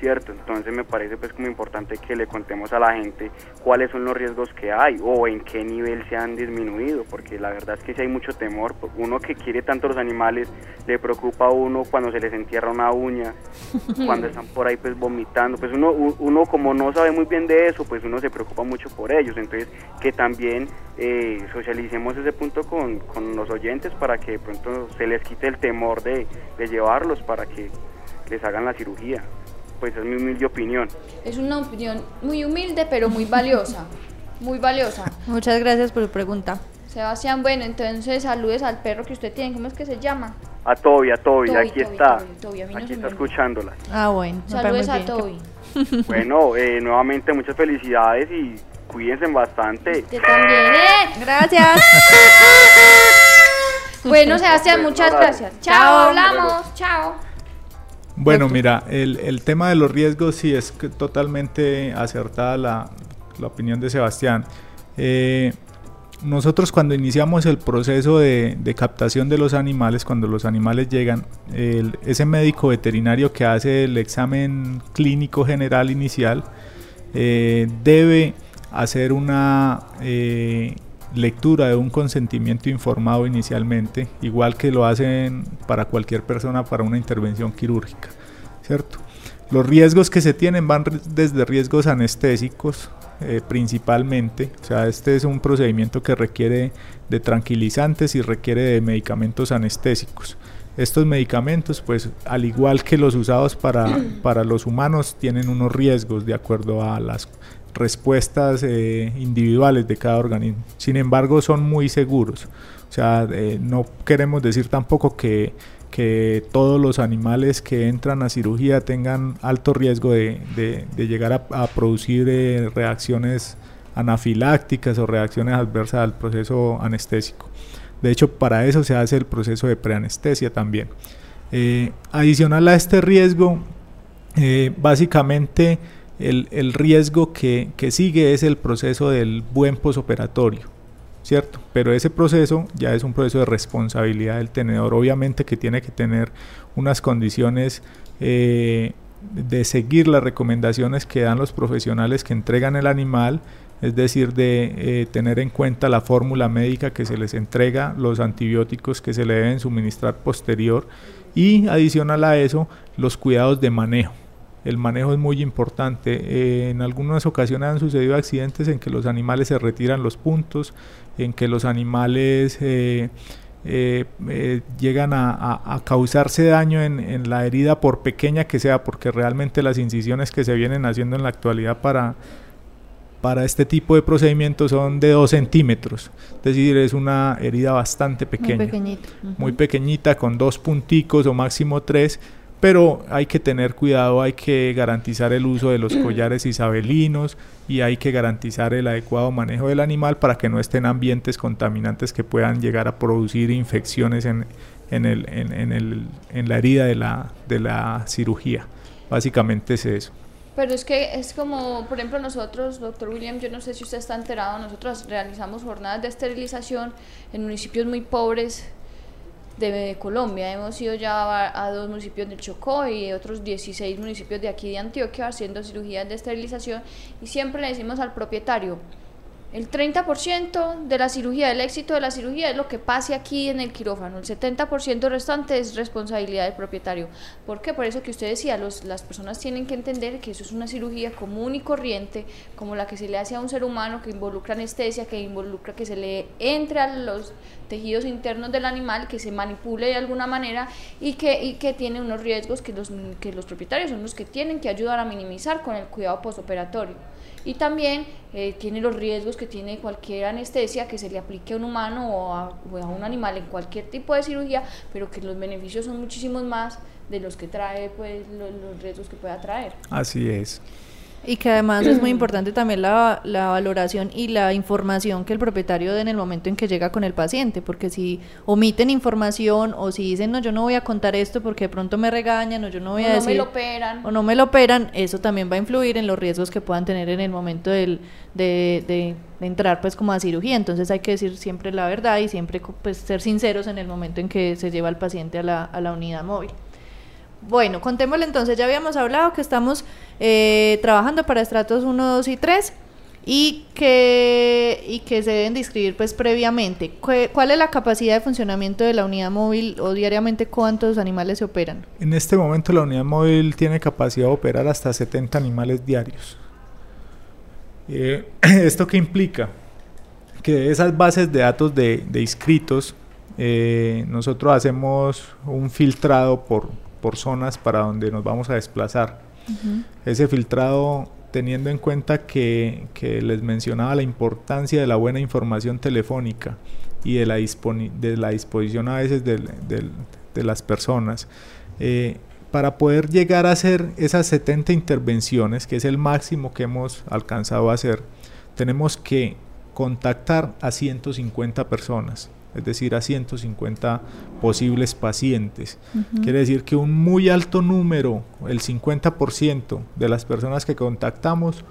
¿Cierto? Entonces me parece pues como importante que le contemos a la gente cuáles son los riesgos que hay o en qué nivel se han disminuido, porque la verdad es que si hay mucho temor, uno que quiere tanto los animales, le preocupa a uno cuando se les entierra una uña, cuando están por ahí pues vomitando, pues uno, uno como no sabe muy bien de eso, pues uno se preocupa mucho por ellos, entonces que también eh, socialicemos ese punto con, con los oyentes para que de pronto se les quite el temor de, de llevarlos para que les hagan la cirugía pues es mi humilde opinión. Es una opinión muy humilde, pero muy valiosa. Muy valiosa. Muchas gracias por su pregunta. Sebastián, bueno, entonces saludes al perro que usted tiene. ¿Cómo es que se llama? A Toby, a Toby, Toby, aquí Toby, está. Toby, Toby, a mí no aquí está escuchándola. Ah, bueno. Saludes a. Toby. Bueno, eh, nuevamente muchas felicidades y cuídense bastante. Usted también, ¿eh? Gracias. Bueno, Sebastián, muchas gracias. Chao. hablamos. Chao. Bueno, mira, el, el tema de los riesgos sí es que totalmente acertada la, la opinión de Sebastián. Eh, nosotros cuando iniciamos el proceso de, de captación de los animales, cuando los animales llegan, el- ese médico veterinario que hace el examen clínico general inicial eh, debe hacer una eh, lectura de un consentimiento informado inicialmente, igual que lo hacen para cualquier persona para una intervención quirúrgica, ¿cierto? Los riesgos que se tienen van desde riesgos anestésicos eh, principalmente, o sea, este es un procedimiento que requiere de tranquilizantes y requiere de medicamentos anestésicos. Estos medicamentos, pues al igual que los usados para, para los humanos, tienen unos riesgos de acuerdo a las respuestas eh, individuales de cada organismo. Sin embargo, son muy seguros. O sea, eh, no queremos decir tampoco que, que todos los animales que entran a cirugía tengan alto riesgo de, de- llegar a, producir eh, reacciones anafilácticas o reacciones adversas al proceso anestésico. De hecho, para eso se hace el proceso de preanestesia también. Adicional a este riesgo, básicamente el, el riesgo que, que sigue es el proceso del buen posoperatorio, ¿cierto? Pero ese proceso ya es un proceso de responsabilidad del tenedor, obviamente que tiene que tener unas condiciones eh, de seguir las recomendaciones que dan los profesionales que entregan el animal, es decir, de eh, tener en cuenta la fórmula médica que se les entrega, los antibióticos que se le deben suministrar posterior y adicional a eso, los cuidados de manejo. El manejo es muy importante. Eh, en algunas ocasiones han sucedido accidentes en que los animales se retiran los puntos, en que los animales eh, eh, llegan a, a- a causarse daño en, en la herida por pequeña que sea, porque realmente las incisiones que se vienen haciendo en la actualidad para, para este tipo de procedimientos son de 2 centímetros. Es decir, es una herida bastante Muy pequeña. Ujú. muy pequeñita con dos punticos o máximo tres pero hay que tener cuidado, hay que garantizar el uso de los collares isabelinos y hay que garantizar el adecuado manejo del animal para que no estén ambientes contaminantes que puedan llegar a producir infecciones en, en, el, en, el, en la herida de la, de la cirugía. Básicamente es eso. Pero es que es como, por ejemplo, nosotros, doctor William, yo no sé si usted está enterado, nosotros realizamos jornadas de esterilización en municipios muy pobres de Colombia. Hemos ido ya a, dos municipios del Chocó y otros 16 municipios de aquí de Antioquia haciendo cirugías de esterilización y siempre le decimos al propietario, el 30% de la cirugía, del éxito de la cirugía es lo que pase aquí en el quirófano. El 70% restante es responsabilidad del propietario. ¿Por qué? Por eso que usted decía, los, las personas tienen que entender que eso es una cirugía común y corriente, como la que se le hace a un ser humano, que involucra anestesia, que involucra que se le entre a los tejidos internos del animal, que se manipule de alguna manera y que, y que tiene unos riesgos que los, que los propietarios son los que tienen que ayudar a minimizar con el cuidado postoperatorio y también eh, tiene los riesgos que tiene cualquier anestesia que se le aplique a un humano o a, un animal en cualquier tipo de cirugía, pero que los beneficios son muchísimos más de los que trae pues los riesgos que pueda traer. Así es. Y que además es muy importante también la, la, valoración y la información que el propietario dé en el momento en que llega con el paciente, porque si omiten información o si dicen, no, yo no voy a contar esto porque de pronto me regañan o yo no voy a decir... no me lo operan. O no me lo operan, eso también va a influir en los riesgos que puedan tener en el momento del, de, de, entrar pues como a cirugía. Entonces hay que decir siempre la verdad y siempre pues ser sinceros en el momento en que se lleva al paciente a la, a la unidad móvil. Bueno, contémosle entonces, ya habíamos hablado que estamos eh, trabajando para estratos 1, 2 y 3 y que, y que se deben inscribir pues previamente. ¿Cuál es la capacidad de funcionamiento de la unidad móvil o diariamente cuántos animales se operan? En este momento la unidad móvil tiene capacidad de operar hasta 70 animales diarios. Eh, ¿Esto qué implica? Que esas bases de datos de, inscritos, eh, nosotros hacemos un filtrado por, por zonas para donde nos vamos a desplazar. Ese filtrado teniendo en cuenta que, les mencionaba la importancia de la buena información telefónica y de la, de la disposición a veces de, las personas. Eh, para poder llegar a hacer esas 70 intervenciones, que es el máximo que hemos alcanzado a hacer, tenemos que contactar a 150 personas es decir, a 150 posibles pacientes. Quiere decir que un muy alto número, el 50% de las personas que contactamos,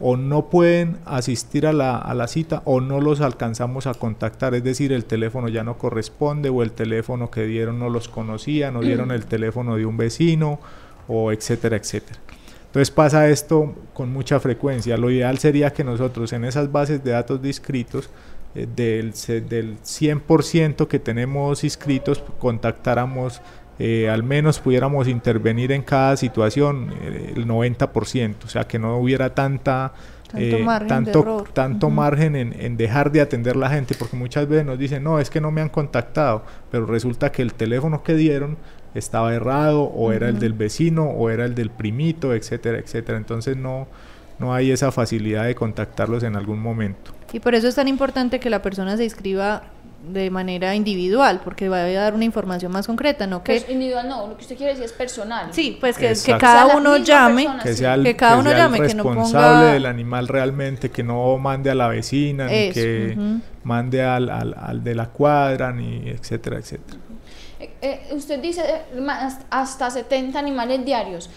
o no pueden asistir a la, a la, cita o no los alcanzamos a contactar, es decir, el teléfono ya no corresponde o el teléfono que dieron no los conocía, no dieron el teléfono de un vecino o etcétera, etcétera. Entonces pasa esto con mucha frecuencia. Lo ideal sería que nosotros en esas bases de datos descritos eh, del, del 100% que tenemos inscritos contactáramos, eh, al menos pudiéramos intervenir en cada situación eh, el 90%, o sea que no hubiera tanta... Tanto margen, tanto, tanto margen en, en, dejar de atender la gente, porque muchas veces nos dicen, no, es que no me han contactado, pero resulta que el teléfono que dieron estaba errado, o era el del vecino, o era el del primito, etcétera, etcétera. Entonces no, no hay esa facilidad de contactarlos en algún momento. Y por eso es tan importante que la persona se inscriba de manera individual, porque va a dar una información más concreta, ¿no? Que pues individual no, lo que usted quiere decir es personal. Sí, pues que, que cada uno llame, que, sea el, que cada uno llame, que no ponga del animal realmente, que no mande a la vecina, ni que mande al, al, al, de la cuadra, ni etcétera, etcétera. Eh, eh, usted dice eh, hasta 70 animales diarios.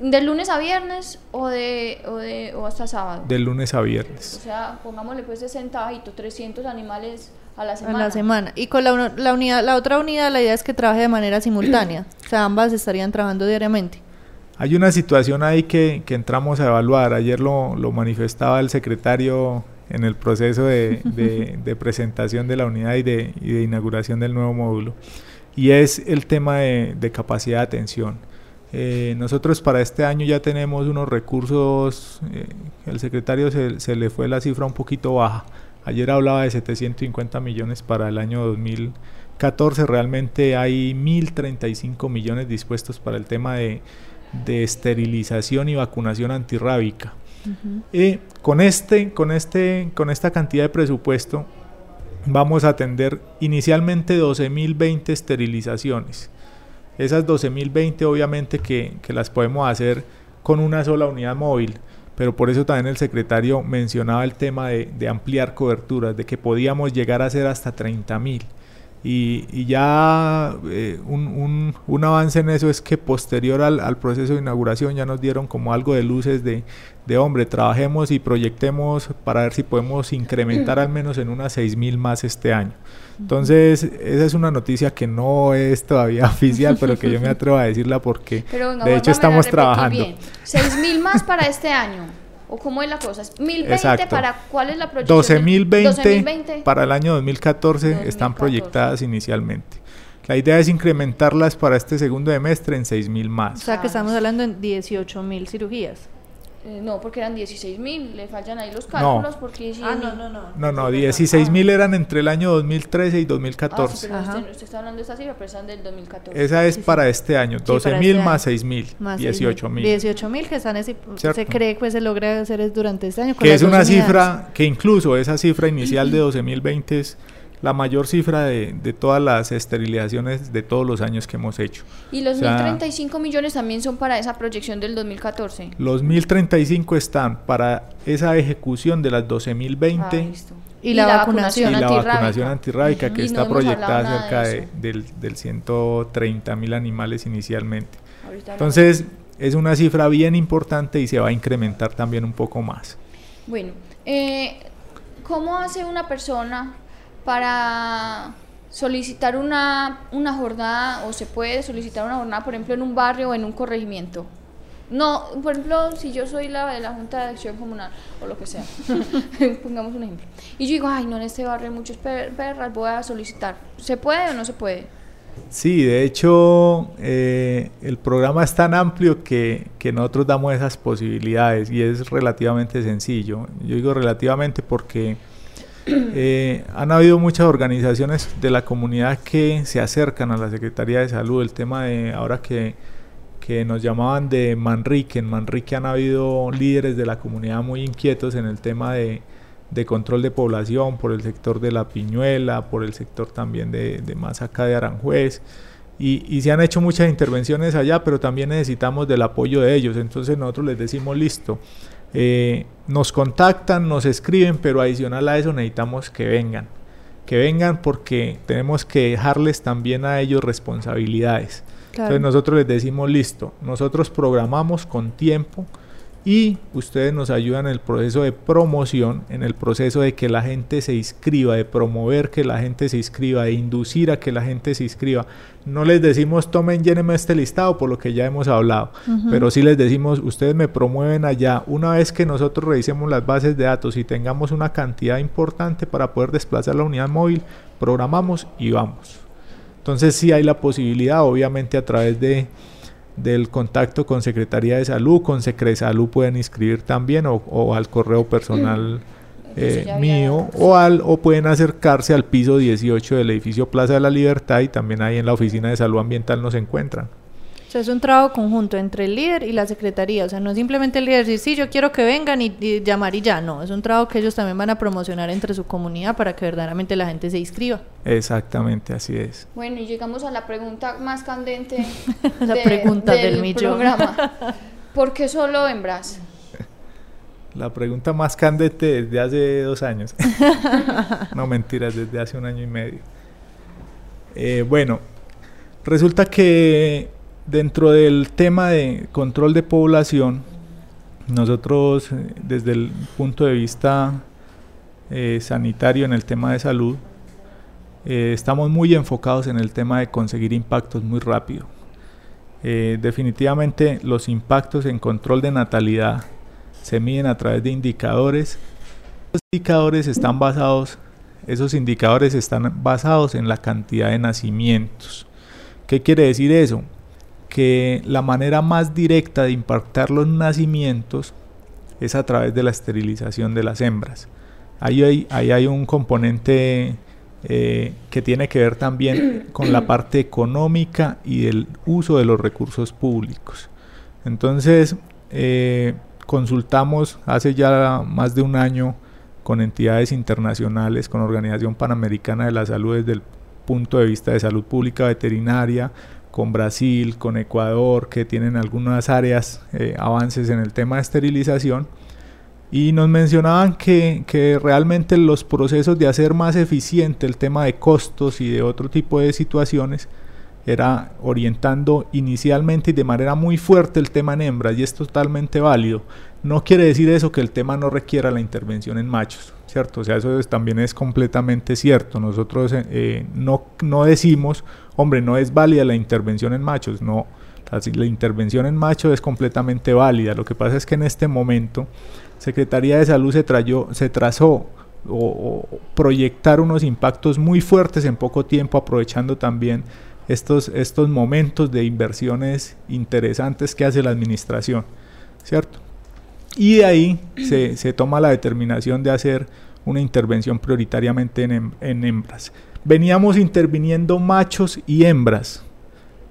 ¿De lunes a viernes o de, o de o hasta sábado? De lunes a viernes. O sea, pongámosle pues 60 bajitos, 300 animales a la semana. A la semana. Y con la, la, unidad, la otra unidad, la idea es que trabaje de manera simultánea. o sea, ambas estarían trabajando diariamente. Hay una situación ahí que, que entramos a evaluar. Ayer lo, lo, manifestaba el secretario en el proceso de, de, de presentación de la unidad y de, y de, inauguración del nuevo módulo. Y es el tema de, de capacidad de atención eh, nosotros para este año ya tenemos unos recursos, eh, el secretario se, se, le fue la cifra un poquito baja. Ayer hablaba de 750 millones para el año 2014, realmente hay 1.035 millones dispuestos para el tema de, de esterilización y vacunación antirrábica. Y con, este, con, este, con esta cantidad de presupuesto vamos a atender inicialmente 12.020 esterilizaciones Esas 12.020 obviamente que, que las podemos hacer con una sola unidad móvil, pero por eso también el secretario mencionaba el tema de, de ampliar coberturas, de que podíamos llegar a ser hasta 30.000. Y, y, ya eh, un, un, un, avance en eso es que posterior al, al, proceso de inauguración ya nos dieron como algo de luces de, de, hombre, trabajemos y proyectemos para ver si podemos incrementar al menos en unas 6.000 más este año. Entonces, esa es una noticia que no es todavía oficial, pero que yo me atrevo a decirla porque venga, de hecho estamos trabajando. 6.000 más para este año. ¿O cómo es la cosa? ¿1020 para cuál es la proyección? 12.020 para el año 2014, 2014 están proyectadas inicialmente. La idea es incrementarlas para este segundo semestre en 6.000 más. O sea que estamos hablando de 18.000 cirugías. Eh, no, porque eran 16 mil, le fallan ahí los cálculos no. porque... Ah, no, no, no. No, no, 16 mil eran entre el año 2013 y 2014. Ah, sí, pero usted, usted, está hablando de esta cifra, pero están del 2014. Esa es sí, para este año, 12 sí, mil este más 6 mil, 18 mil. 18 mil que están, ese, se cree que se logra hacer durante este año. que es una cifra, que incluso esa cifra inicial de 12 mil 20 es la mayor cifra de, de, todas las esterilizaciones de todos los años que hemos hecho. ¿Y los o sea, 1.035 millones también son para esa proyección del 2014? Los 1.035 están para esa ejecución de las 12.020. Ah, y, y, la, la vacunación, y la vacunación antirrábica, uh -huh. que y está no proyectada cerca de, de, del, del 130 mil animales inicialmente. Ahorita Entonces, es una cifra bien importante y se va a incrementar también un poco más. Bueno, eh, ¿cómo hace una persona para solicitar una, una jornada o se puede solicitar una jornada, por ejemplo, en un barrio o en un corregimiento. No, por ejemplo, si yo soy la de la Junta de Acción Comunal o lo que sea, pongamos un ejemplo, y yo digo, ay, no, en este barrio hay muchos perras, voy a solicitar. ¿Se puede o no se puede? Sí, de hecho, eh, el programa es tan amplio que, que nosotros damos esas posibilidades y es relativamente sencillo. Yo digo relativamente porque eh, han habido muchas organizaciones de la comunidad que se acercan a la Secretaría de Salud. El tema de ahora que, que nos llamaban de Manrique, en Manrique han habido líderes de la comunidad muy inquietos en el tema de, de control de población por el sector de la Piñuela, por el sector también de, de más acá de Aranjuez. Y, y, se han hecho muchas intervenciones allá, pero también necesitamos del apoyo de ellos. Entonces nosotros les decimos, listo, eh, nos contactan, nos escriben, pero adicional a eso necesitamos que vengan. Que vengan porque tenemos que dejarles también a ellos responsabilidades. Claro. Entonces nosotros les decimos, listo, nosotros programamos con tiempo y ustedes nos ayudan en el proceso de promoción, en el proceso de que la gente se inscriba, de promover que la gente se inscriba, de inducir a que la gente se inscriba. No les decimos tomen, llénenme este listado por lo que ya hemos hablado, uh -huh. pero sí les decimos ustedes me promueven allá. Una vez que nosotros revisemos las bases de datos y tengamos una cantidad importante para poder desplazar la unidad móvil, programamos y vamos. Entonces sí hay la posibilidad, obviamente a través de del contacto con Secretaría de Salud, con Secresalud pueden inscribir también o, o al correo personal eh, mío o, al, o pueden acercarse al piso 18 del edificio Plaza de la Libertad y también ahí en la oficina de salud ambiental nos encuentran. Sea, es un trabajo conjunto entre el líder y la secretaría. O sea, no es simplemente el líder decir, sí, yo quiero que vengan y, y, llamar y ya. No, es un trabajo que ellos también van a promocionar entre su comunidad para que verdaderamente la gente se inscriba. Exactamente, así es. Bueno, y llegamos a la pregunta más candente la de, pregunta del, del millón. programa. ¿Por qué solo hembras? La pregunta más candente desde hace dos años. no mentiras, desde hace un año y medio. Eh, bueno, resulta que dentro del tema de control de población, nosotros desde el punto de vista eh, sanitario en el tema de salud, eh, estamos muy enfocados en el tema de conseguir impactos muy rápido. Eh, definitivamente los impactos en control de natalidad se miden a través de indicadores. Los indicadores están basados, esos indicadores están basados en la cantidad de nacimientos. ¿Qué quiere decir eso? Que la manera más directa de impactar los nacimientos es a través de la esterilización de las hembras. Ahí hay, un componente eh, que tiene que ver también con la parte económica y del uso de los recursos públicos. Entonces, eh, consultamos hace ya más de un año con entidades internacionales, con Organización Panamericana de la Salud desde el punto de vista de salud pública veterinaria, con Brasil, con Ecuador, que tienen algunas áreas, eh, avances en el tema de esterilización. Y nos mencionaban que, que, realmente los procesos de hacer más eficiente el tema de costos y de otro tipo de situaciones era orientando inicialmente y de manera muy fuerte el tema en hembras y es totalmente válido. No quiere decir eso que el tema no requiera la intervención en machos, ¿cierto? O sea, eso también es completamente cierto. Nosotros eh, no, no decimos, hombre, no es válida la intervención en machos, no. La, intervención en machos es completamente válida. Lo que pasa es que en este momento Secretaría de Salud se, trayó, se trazó o, proyectar unos impactos muy fuertes en poco tiempo, aprovechando también estos, estos momentos de inversiones interesantes que hace la administración, ¿cierto? Y de ahí se, se toma la determinación de hacer una intervención prioritariamente en, en, hembras. Veníamos interviniendo machos y hembras.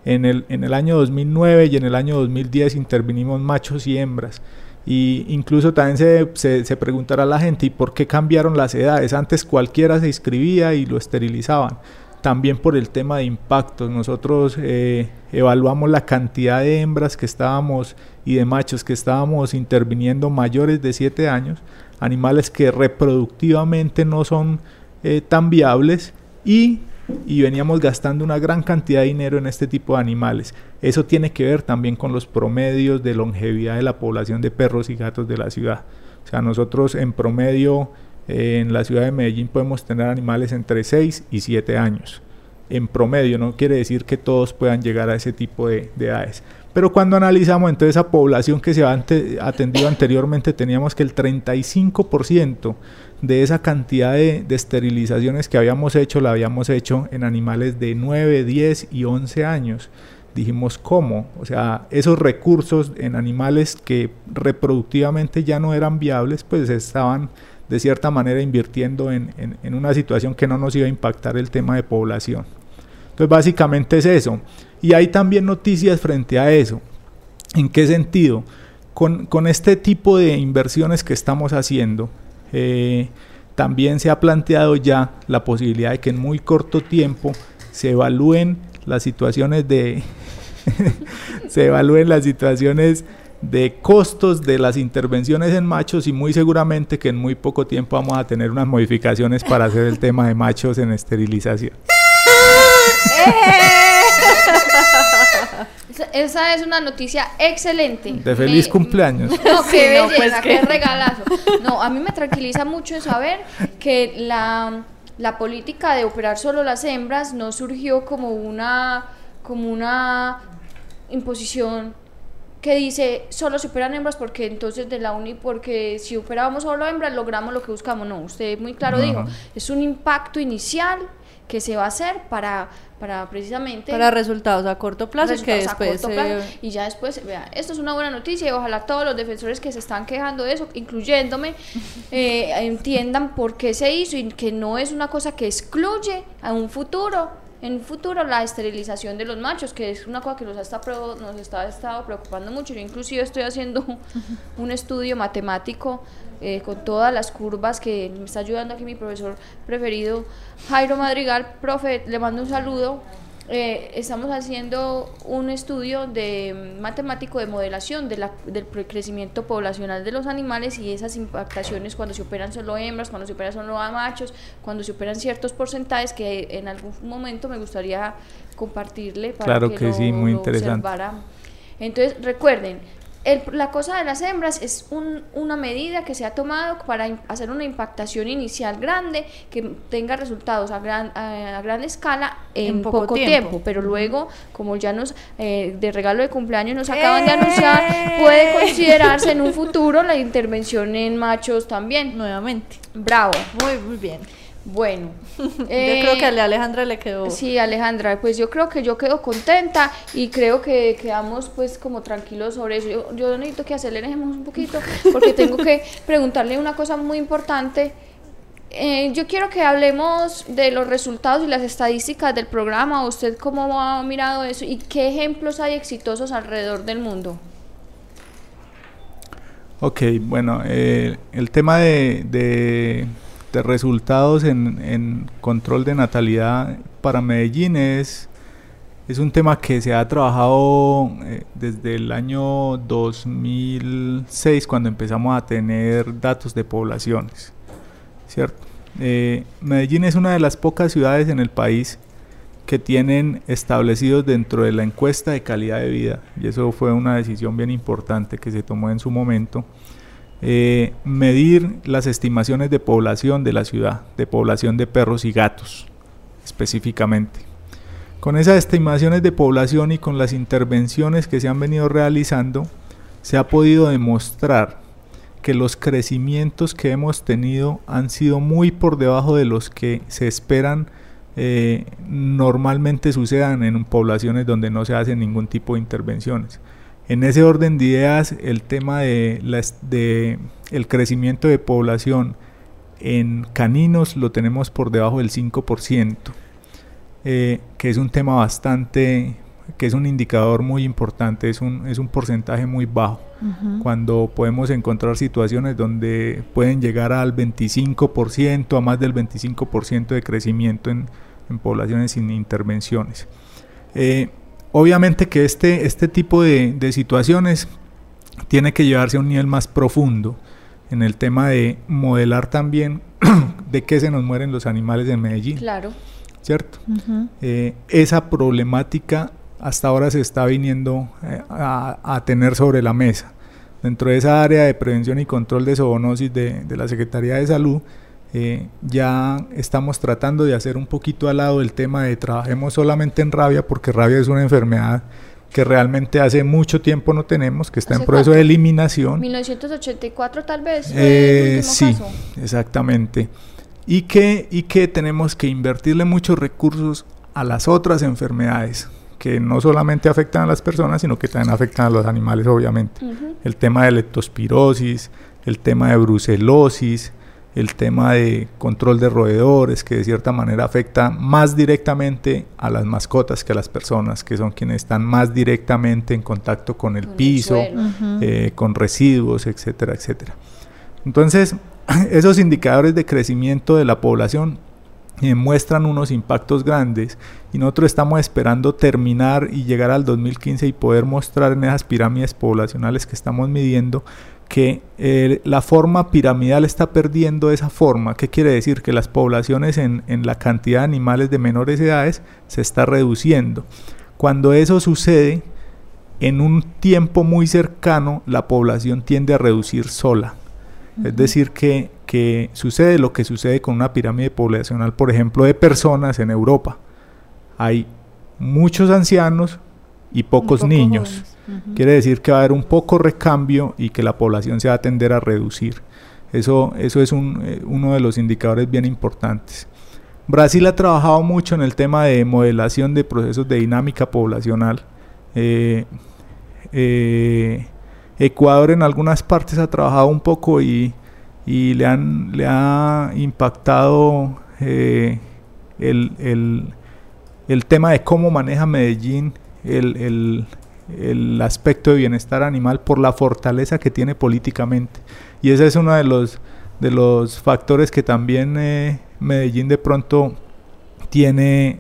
En el, en el año 2009 y en el año 2010 intervinimos machos y hembras. Y incluso también se, se, se, preguntará a la gente, ¿y por qué cambiaron las edades? Antes cualquiera se inscribía y lo esterilizaban también por el tema de impactos. Nosotros eh, evaluamos la cantidad de hembras que estábamos y de machos que estábamos interviniendo mayores de 7 años, animales que reproductivamente no son eh, tan viables y, y veníamos gastando una gran cantidad de dinero en este tipo de animales. Eso tiene que ver también con los promedios de longevidad de la población de perros y gatos de la ciudad. O sea, nosotros en promedio en la ciudad de Medellín podemos tener animales entre 6 y 7 años. En promedio, no quiere decir que todos puedan llegar a ese tipo de, edades. Pero cuando analizamos entonces esa población que se ha atendido anteriormente, teníamos que el 35% de esa cantidad de, de, esterilizaciones que habíamos hecho, la habíamos hecho en animales de 9, 10 y 11 años. Dijimos, ¿cómo? O sea, esos recursos en animales que reproductivamente ya no eran viables, pues estaban de cierta manera invirtiendo en, una situación que no nos iba a impactar el tema de población. Entonces básicamente es eso. Y hay también noticias frente a eso. ¿En qué sentido? Con, este tipo de inversiones que estamos haciendo, eh, también se ha planteado ya la posibilidad de que en muy corto tiempo se evalúen las situaciones de se evalúen las situaciones de costos de las intervenciones en machos y muy seguramente que en muy poco tiempo vamos a tener unas modificaciones para hacer el tema de machos en esterilización. Esa es una noticia excelente. De feliz cumpleaños. No, qué belleza, pues qué regalazo. No, a mí me tranquiliza mucho saber que la, la política de operar solo las hembras no surgió como una, como una imposición que dice solo se operan hembras porque entonces de la uni porque si operábamos solo hembras logramos lo que buscamos no usted muy claro dijo es un impacto inicial que se va a hacer para para precisamente para resultados a corto plazo que después y ya después vea esto es una buena noticia y ojalá todos los defensores que se están quejando de eso incluyéndome eh, entiendan por qué se hizo y que no es una cosa que excluye a un futuro en futuro la esterilización de los machos, que es una cosa que nos, está, nos está estado preocupando mucho. Yo inclusive estoy haciendo un estudio matemático eh, con todas las curvas que me está ayudando aquí mi profesor preferido, Jairo Madrigal. Profe, le mando un saludo eh, estamos haciendo un estudio de matemático de modelación de la, del crecimiento poblacional de los animales y esas impactaciones cuando se operan solo hembras, cuando se operan solo machos, cuando se operan ciertos porcentajes que en algún momento me gustaría compartirle para claro que, sí, muy interesante. Entonces, recuerden, la cosa de las hembras es una medida que se ha tomado para hacer una impactación inicial grande que tenga resultados a gran, a, gran escala en, poco, tiempo. pero luego como ya nos eh, de regalo de cumpleaños nos acaban de anunciar puede ¡Eh! considerarse en un futuro la intervención en machos también. Nuevamente. Bravo. Muy muy bien bueno, yo creo que a Alejandra le quedó. Sí, Alejandra, pues yo creo que yo quedo contenta y creo que quedamos pues como tranquilos sobre eso. Yo, necesito que aceleremos un poquito porque tengo que preguntarle una cosa muy importante. Eh, yo quiero que hablemos de los resultados y las estadísticas del programa. ¿Usted cómo ha mirado eso y qué ejemplos hay exitosos alrededor del mundo? Ok, bueno, eh, el tema de de resultados en, control de natalidad para Medellín es, es un tema que se ha trabajado eh, desde el año 2006 cuando empezamos a tener datos de poblaciones, ¿cierto? Eh, Medellín es una de las pocas ciudades en el país que tienen establecidos dentro de la encuesta de calidad de vida, y eso fue una decisión bien importante que se tomó en su momento, eh, medir las estimaciones de población de la ciudad, de población de perros y gatos específicamente. Con esas estimaciones de población y con las intervenciones que se han venido realizando, se ha podido demostrar que los crecimientos que hemos tenido han sido muy por debajo de los que se esperan eh, normalmente sucedan en poblaciones donde no se hacen ningún tipo de intervenciones. En ese orden de ideas, el tema de, de el crecimiento de población en caninos lo tenemos por debajo del 5%. Eh, que es un tema bastante, que es un indicador muy importante, es un, es un porcentaje muy bajo. Cuando podemos encontrar situaciones donde pueden llegar al 25%, a más del 25% de crecimiento en, en, poblaciones sin intervenciones. Eh, obviamente que este, este tipo de, de situaciones tiene que llevarse a un nivel más profundo en el tema de modelar también de qué se nos mueren los animales en Medellín. Claro. ¿cierto? Eh, esa problemática hasta ahora se está viniendo eh, a, tener sobre la mesa. Dentro de esa área de prevención y control de zoonosis de, la Secretaría de Salud, eh, ya estamos tratando de hacer un poquito al lado el tema de trabajemos solamente en rabia, porque rabia es una enfermedad que realmente hace mucho tiempo no tenemos, que está en proceso de eliminación. 1984 tal vez. sí, exactamente y que, y que tenemos que invertirle muchos recursos a las otras enfermedades que no solamente afectan a las personas, sino que también afectan a los animales, obviamente. El tema de leptospirosis, el tema de brucelosis, el tema de control de roedores, que de cierta manera afecta más directamente a las mascotas que a las personas, que son quienes están más directamente en contacto con el piso, eh, con residuos, etcétera, etcétera. Entonces, esos indicadores de crecimiento de la población eh, muestran unos impactos grandes y nosotros estamos esperando terminar y llegar al 2015 y poder mostrar en esas pirámides poblacionales que estamos midiendo que eh, la forma piramidal está perdiendo esa forma. ¿Qué quiere decir? Que las poblaciones en, en la cantidad de animales de menores edades se está reduciendo. Cuando eso sucede, en un tiempo muy cercano, la población tiende a reducir sola. Es decir, que, que, sucede lo que sucede con una pirámide poblacional, por ejemplo, de personas en Europa. Hay muchos ancianos y pocos niños. Quiere decir que va a haber un poco recambio y que la población se va a tender a reducir. Eso, eso es un, eh, uno de los indicadores bien importantes. Brasil ha trabajado mucho en el tema de modelación de procesos de dinámica poblacional. eh, eh Ecuador en algunas partes ha trabajado un poco y, le, han, le ha impactado eh, el, tema de cómo maneja Medellín el, aspecto de bienestar animal por la fortaleza que tiene políticamente. Y ese es uno de los, de los factores que también eh, Medellín de pronto tiene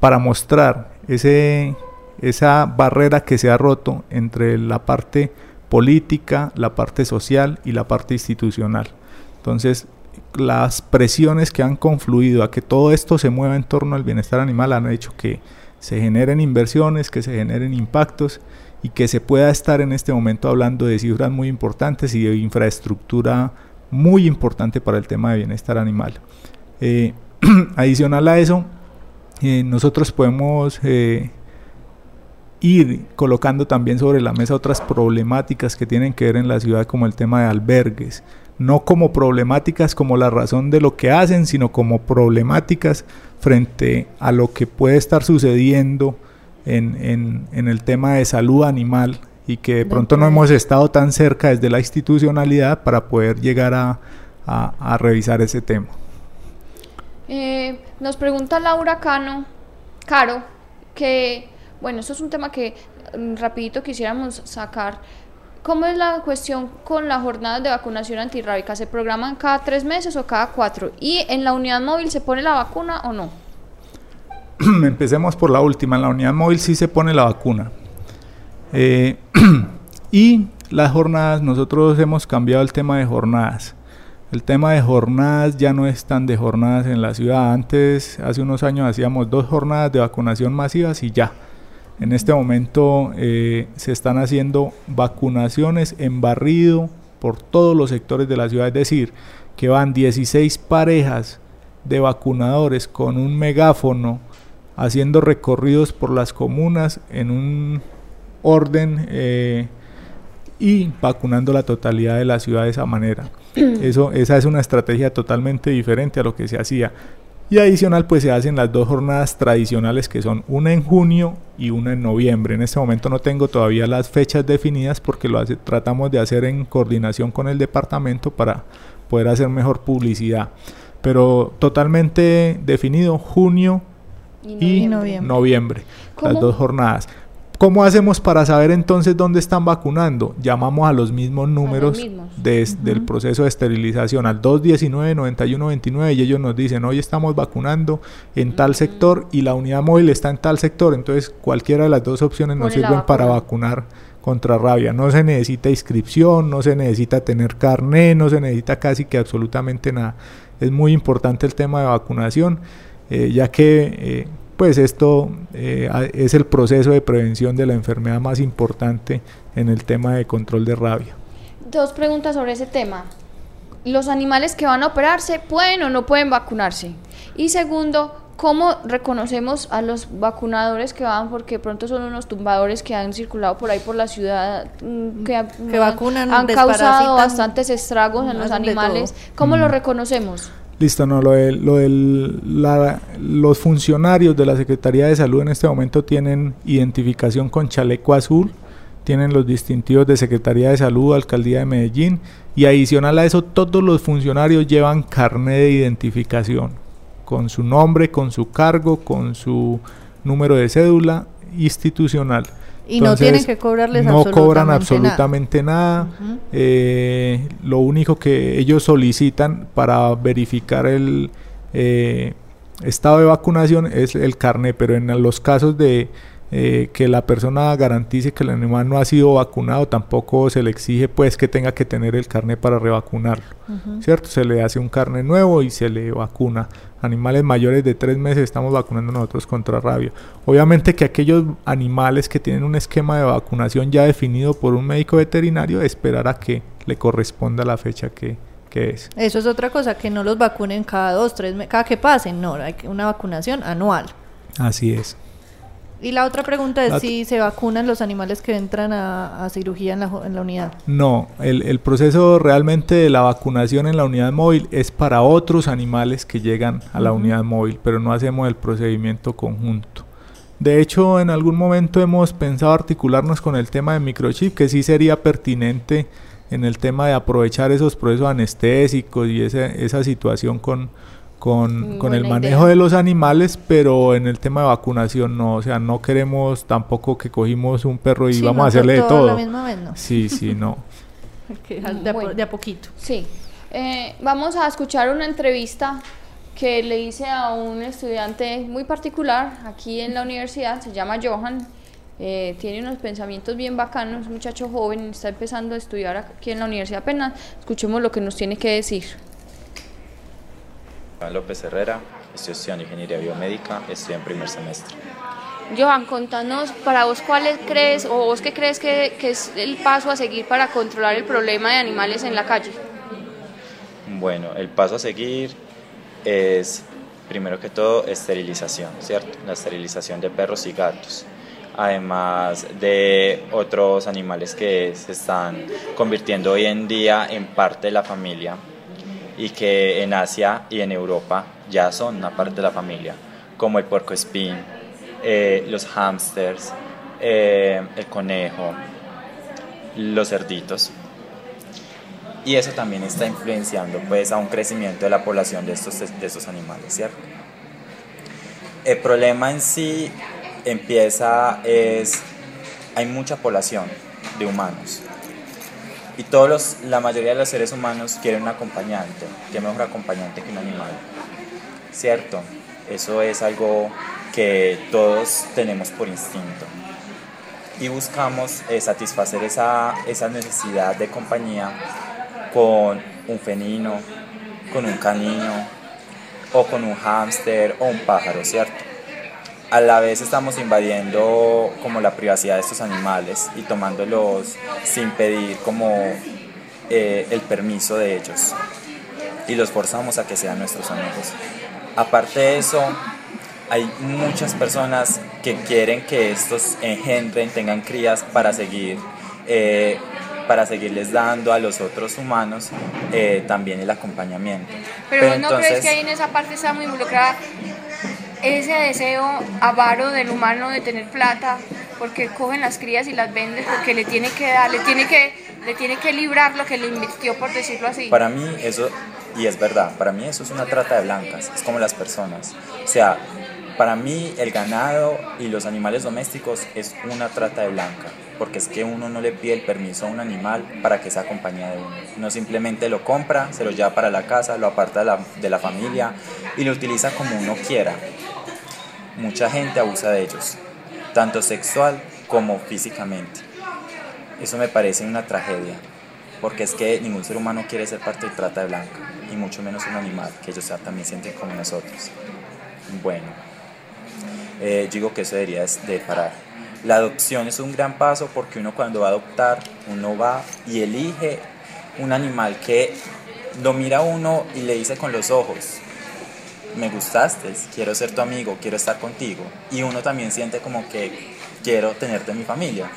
para mostrar ese esa barrera que se ha roto entre la parte política, la parte social y la parte institucional. Entonces, las presiones que han confluido a que todo esto se mueva en torno al bienestar animal han hecho que se generen inversiones, que se generen impactos y que se pueda estar en este momento hablando de cifras muy importantes y de infraestructura muy importante para el tema de bienestar animal. Eh, adicional a eso, eh, nosotros podemos eh, ir colocando también sobre la mesa otras problemáticas que tienen que ver en la ciudad como el tema de albergues, no como problemáticas como la razón de lo que hacen, sino como problemáticas frente a lo que puede estar sucediendo en, el tema de salud animal y que de pronto no hemos estado tan cerca desde la institucionalidad para poder llegar a, revisar ese tema. Eh, nos pregunta Laura Cano, Caro, que bueno, esto es un tema que mm, rapidito quisiéramos sacar. ¿Cómo es la cuestión con las jornadas de vacunación antirrábica? ¿Se programan cada tres meses o cada cuatro? ¿Y en la unidad móvil se pone la vacuna o no? empecemos por la última. En la unidad móvil sí se pone la vacuna. Eh, y las jornadas, nosotros hemos cambiado el tema de jornadas. El tema de jornadas ya no es tan de jornadas en la ciudad. Antes, hace unos años, hacíamos dos jornadas de vacunación masivas y ya. En este momento eh, se están haciendo vacunaciones en barrido por todos los sectores de la ciudad, es decir, que van 16 parejas de vacunadores con un megáfono haciendo recorridos por las comunas en un orden eh, y vacunando la totalidad de la ciudad de esa manera. Eso, esa es una estrategia totalmente diferente a lo que se hacía. Y adicional, pues se hacen las dos jornadas tradicionales que son una en junio y una en noviembre. En este momento no tengo todavía las fechas definidas porque lo tratamos de hacer en coordinación con el departamento para poder hacer mejor publicidad. Pero totalmente definido junio y, noviembre, las dos jornadas. ¿Cómo hacemos para saber entonces dónde están vacunando? Llamamos a los mismos números del proceso de esterilización, al 219 9129 y ellos nos dicen, hoy estamos vacunando en tal sector y la unidad móvil está en tal sector, entonces cualquiera de las dos opciones nos sirven para vacunar contra rabia. No se necesita inscripción, no se necesita tener carné, no se necesita casi que absolutamente nada. Es muy importante el tema de vacunación, eh, ya que... Eh, pues esto eh, es el proceso de prevención de la enfermedad más importante en el tema de control de rabia. Dos preguntas sobre ese tema. ¿Los animales que van a operarse pueden o no pueden vacunarse? Y segundo, ¿cómo reconocemos a los vacunadores que van? Porque pronto son unos tumbadores que han circulado por ahí por la ciudad, mm, que, vacunan, han causado bastantes estragos en los animales. ¿Cómo los mm. reconocemos? Listo, no, lo de, lo los funcionarios de la Secretaría de Salud en este momento tienen identificación con chaleco azul, tienen los distintivos de Secretaría de Salud, Alcaldía de Medellín y adicional a eso todos los funcionarios llevan carnet de identificación con su nombre, con su cargo, con su número de cédula institucional. Y no tienen que cobrarles no cobran absolutamente nada. Eh, lo único que ellos solicitan para verificar el eh, estado de vacunación es el carnet, pero en los casos de eh, que la persona garantice que el animal no ha sido vacunado, tampoco se le exige pues que tenga que tener el carnet para revacunarlo, ¿cierto? Se le hace un carnet nuevo y se le vacuna. Animales mayores de tres meses estamos vacunando nosotros contra rabia. Obviamente que aquellos animales que tienen un esquema de vacunación ya definido por un médico veterinario, esperar a que le corresponda la fecha que, que es. Eso es otra cosa, que no los vacunen cada dos, tres meses, cada que pasen, no, hay una vacunación anual. Así es. Y la otra pregunta es si se vacunan los animales que entran a, cirugía en la, en la, unidad. No, el, el, proceso realmente de la vacunación en la unidad móvil es para otros animales que llegan a la unidad móvil, pero no hacemos el procedimiento conjunto. De hecho, en algún momento hemos pensado articularnos con el tema de microchip, que sí sería pertinente en el tema de aprovechar esos procesos anestésicos y esa, esa situación con, con, el manejo de los animales, pero en el tema de vacunación no, o sea, no queremos tampoco que cogimos un perro y vamos a hacerle de todo. Sí, sí, no. de, a, poquito. Sí. Eh, vamos a escuchar una entrevista que le hice a un estudiante muy particular aquí en la universidad, se llama Johan. Eh, tiene unos pensamientos bien bacanos, un muchacho joven, está empezando a estudiar aquí en la universidad apenas. Escuchemos lo que nos tiene que decir. López Herrera, estoy estudiando ingeniería biomédica, estoy en primer semestre. Johan, contanos para vos cuáles crees o vos qué crees que, es el paso a seguir para controlar el problema de animales en la calle. Bueno, el paso a seguir es primero que todo esterilización, ¿cierto? La esterilización de perros y gatos además de otros animales que se están convirtiendo hoy en día en parte de la familia y que en Asia y en Europa ya son una parte de la familia, como el puerco espín, eh, los hámsters, eh, el conejo, los cerditos. Y eso también está influenciando pues, a un crecimiento de la población de estos, de estos animales, ¿cierto? El problema en sí empieza es, hay mucha población de humanos y todos los, la mayoría de los seres humanos quieren un acompañante. ¿Qué mejor acompañante que un animal? ¿Cierto? Eso es algo que todos tenemos por instinto. Y buscamos eh, satisfacer esa, esa necesidad de compañía con un fenino, con un canino, o con un hámster o un pájaro, ¿cierto? A la vez estamos invadiendo como la privacidad de estos animales y tomándolos sin pedir como eh, el permiso de ellos y los forzamos a que sean nuestros amigos. Aparte de eso, hay muchas personas que quieren que estos engendren, tengan crías para seguir eh, para seguirles dando a los otros humanos eh, también el acompañamiento. Pero, ¿no crees que ahí en esa parte está muy involucrada ese deseo avaro del humano de tener plata? Porque cogen las crías y las venden porque le tiene que dar, le tiene que, le tiene que librar lo que le invirtió, por decirlo así. Para mí eso, y es verdad, para mí eso es una trata de blancas, es como las personas. O sea, para mí el ganado y los animales domésticos es una trata de blanca porque es que uno no le pide el permiso a un animal para que sea compañía de uno. Uno simplemente lo compra, se lo lleva para la casa, lo aparta de la, de la familia y lo utiliza como uno quiera. Mucha gente abusa de ellos, tanto sexual como físicamente. Eso me parece una tragedia, porque es que ningún ser humano quiere ser parte de trata de blanca, y mucho menos un animal, que ellos también sienten como nosotros. Bueno, eh, digo que eso debería de parar. La adopción es un gran paso porque uno cuando va a adoptar, uno va y elige un animal que lo mira uno y le dice con los ojos, me gustaste, quiero ser tu amigo, quiero estar contigo. Y uno también siente como que quiero tenerte en mi familia.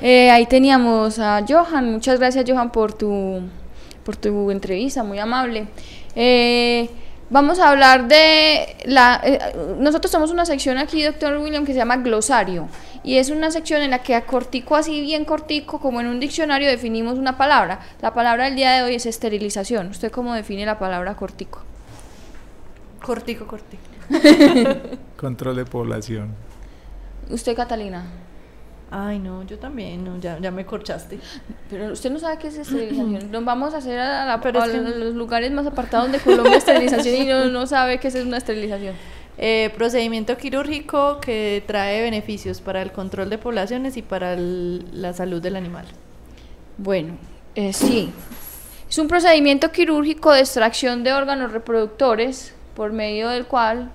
Eh, ahí teníamos a Johan. Muchas gracias, Johan, por tu, por tu entrevista, muy amable. Eh, Vamos a hablar de la... Eh, nosotros tenemos una sección aquí, doctor William, que se llama glosario. Y es una sección en la que a cortico, así bien cortico, como en un diccionario, definimos una palabra. La palabra del día de hoy es esterilización. ¿Usted cómo define la palabra cortico? Cortico, cortico. Control de población. ¿Usted, Catalina? Ay, no, yo también, no, ya, ya me corchaste. Pero usted no sabe qué es esterilización. Nos vamos a hacer a, la, los lugares más apartados de Colombia esterilización y no, no sabe qué es una esterilización. Eh, procedimiento quirúrgico que trae beneficios para el control de poblaciones y para la salud del animal. Bueno, eh, sí. Es un procedimiento quirúrgico de extracción de órganos reproductores por medio del cual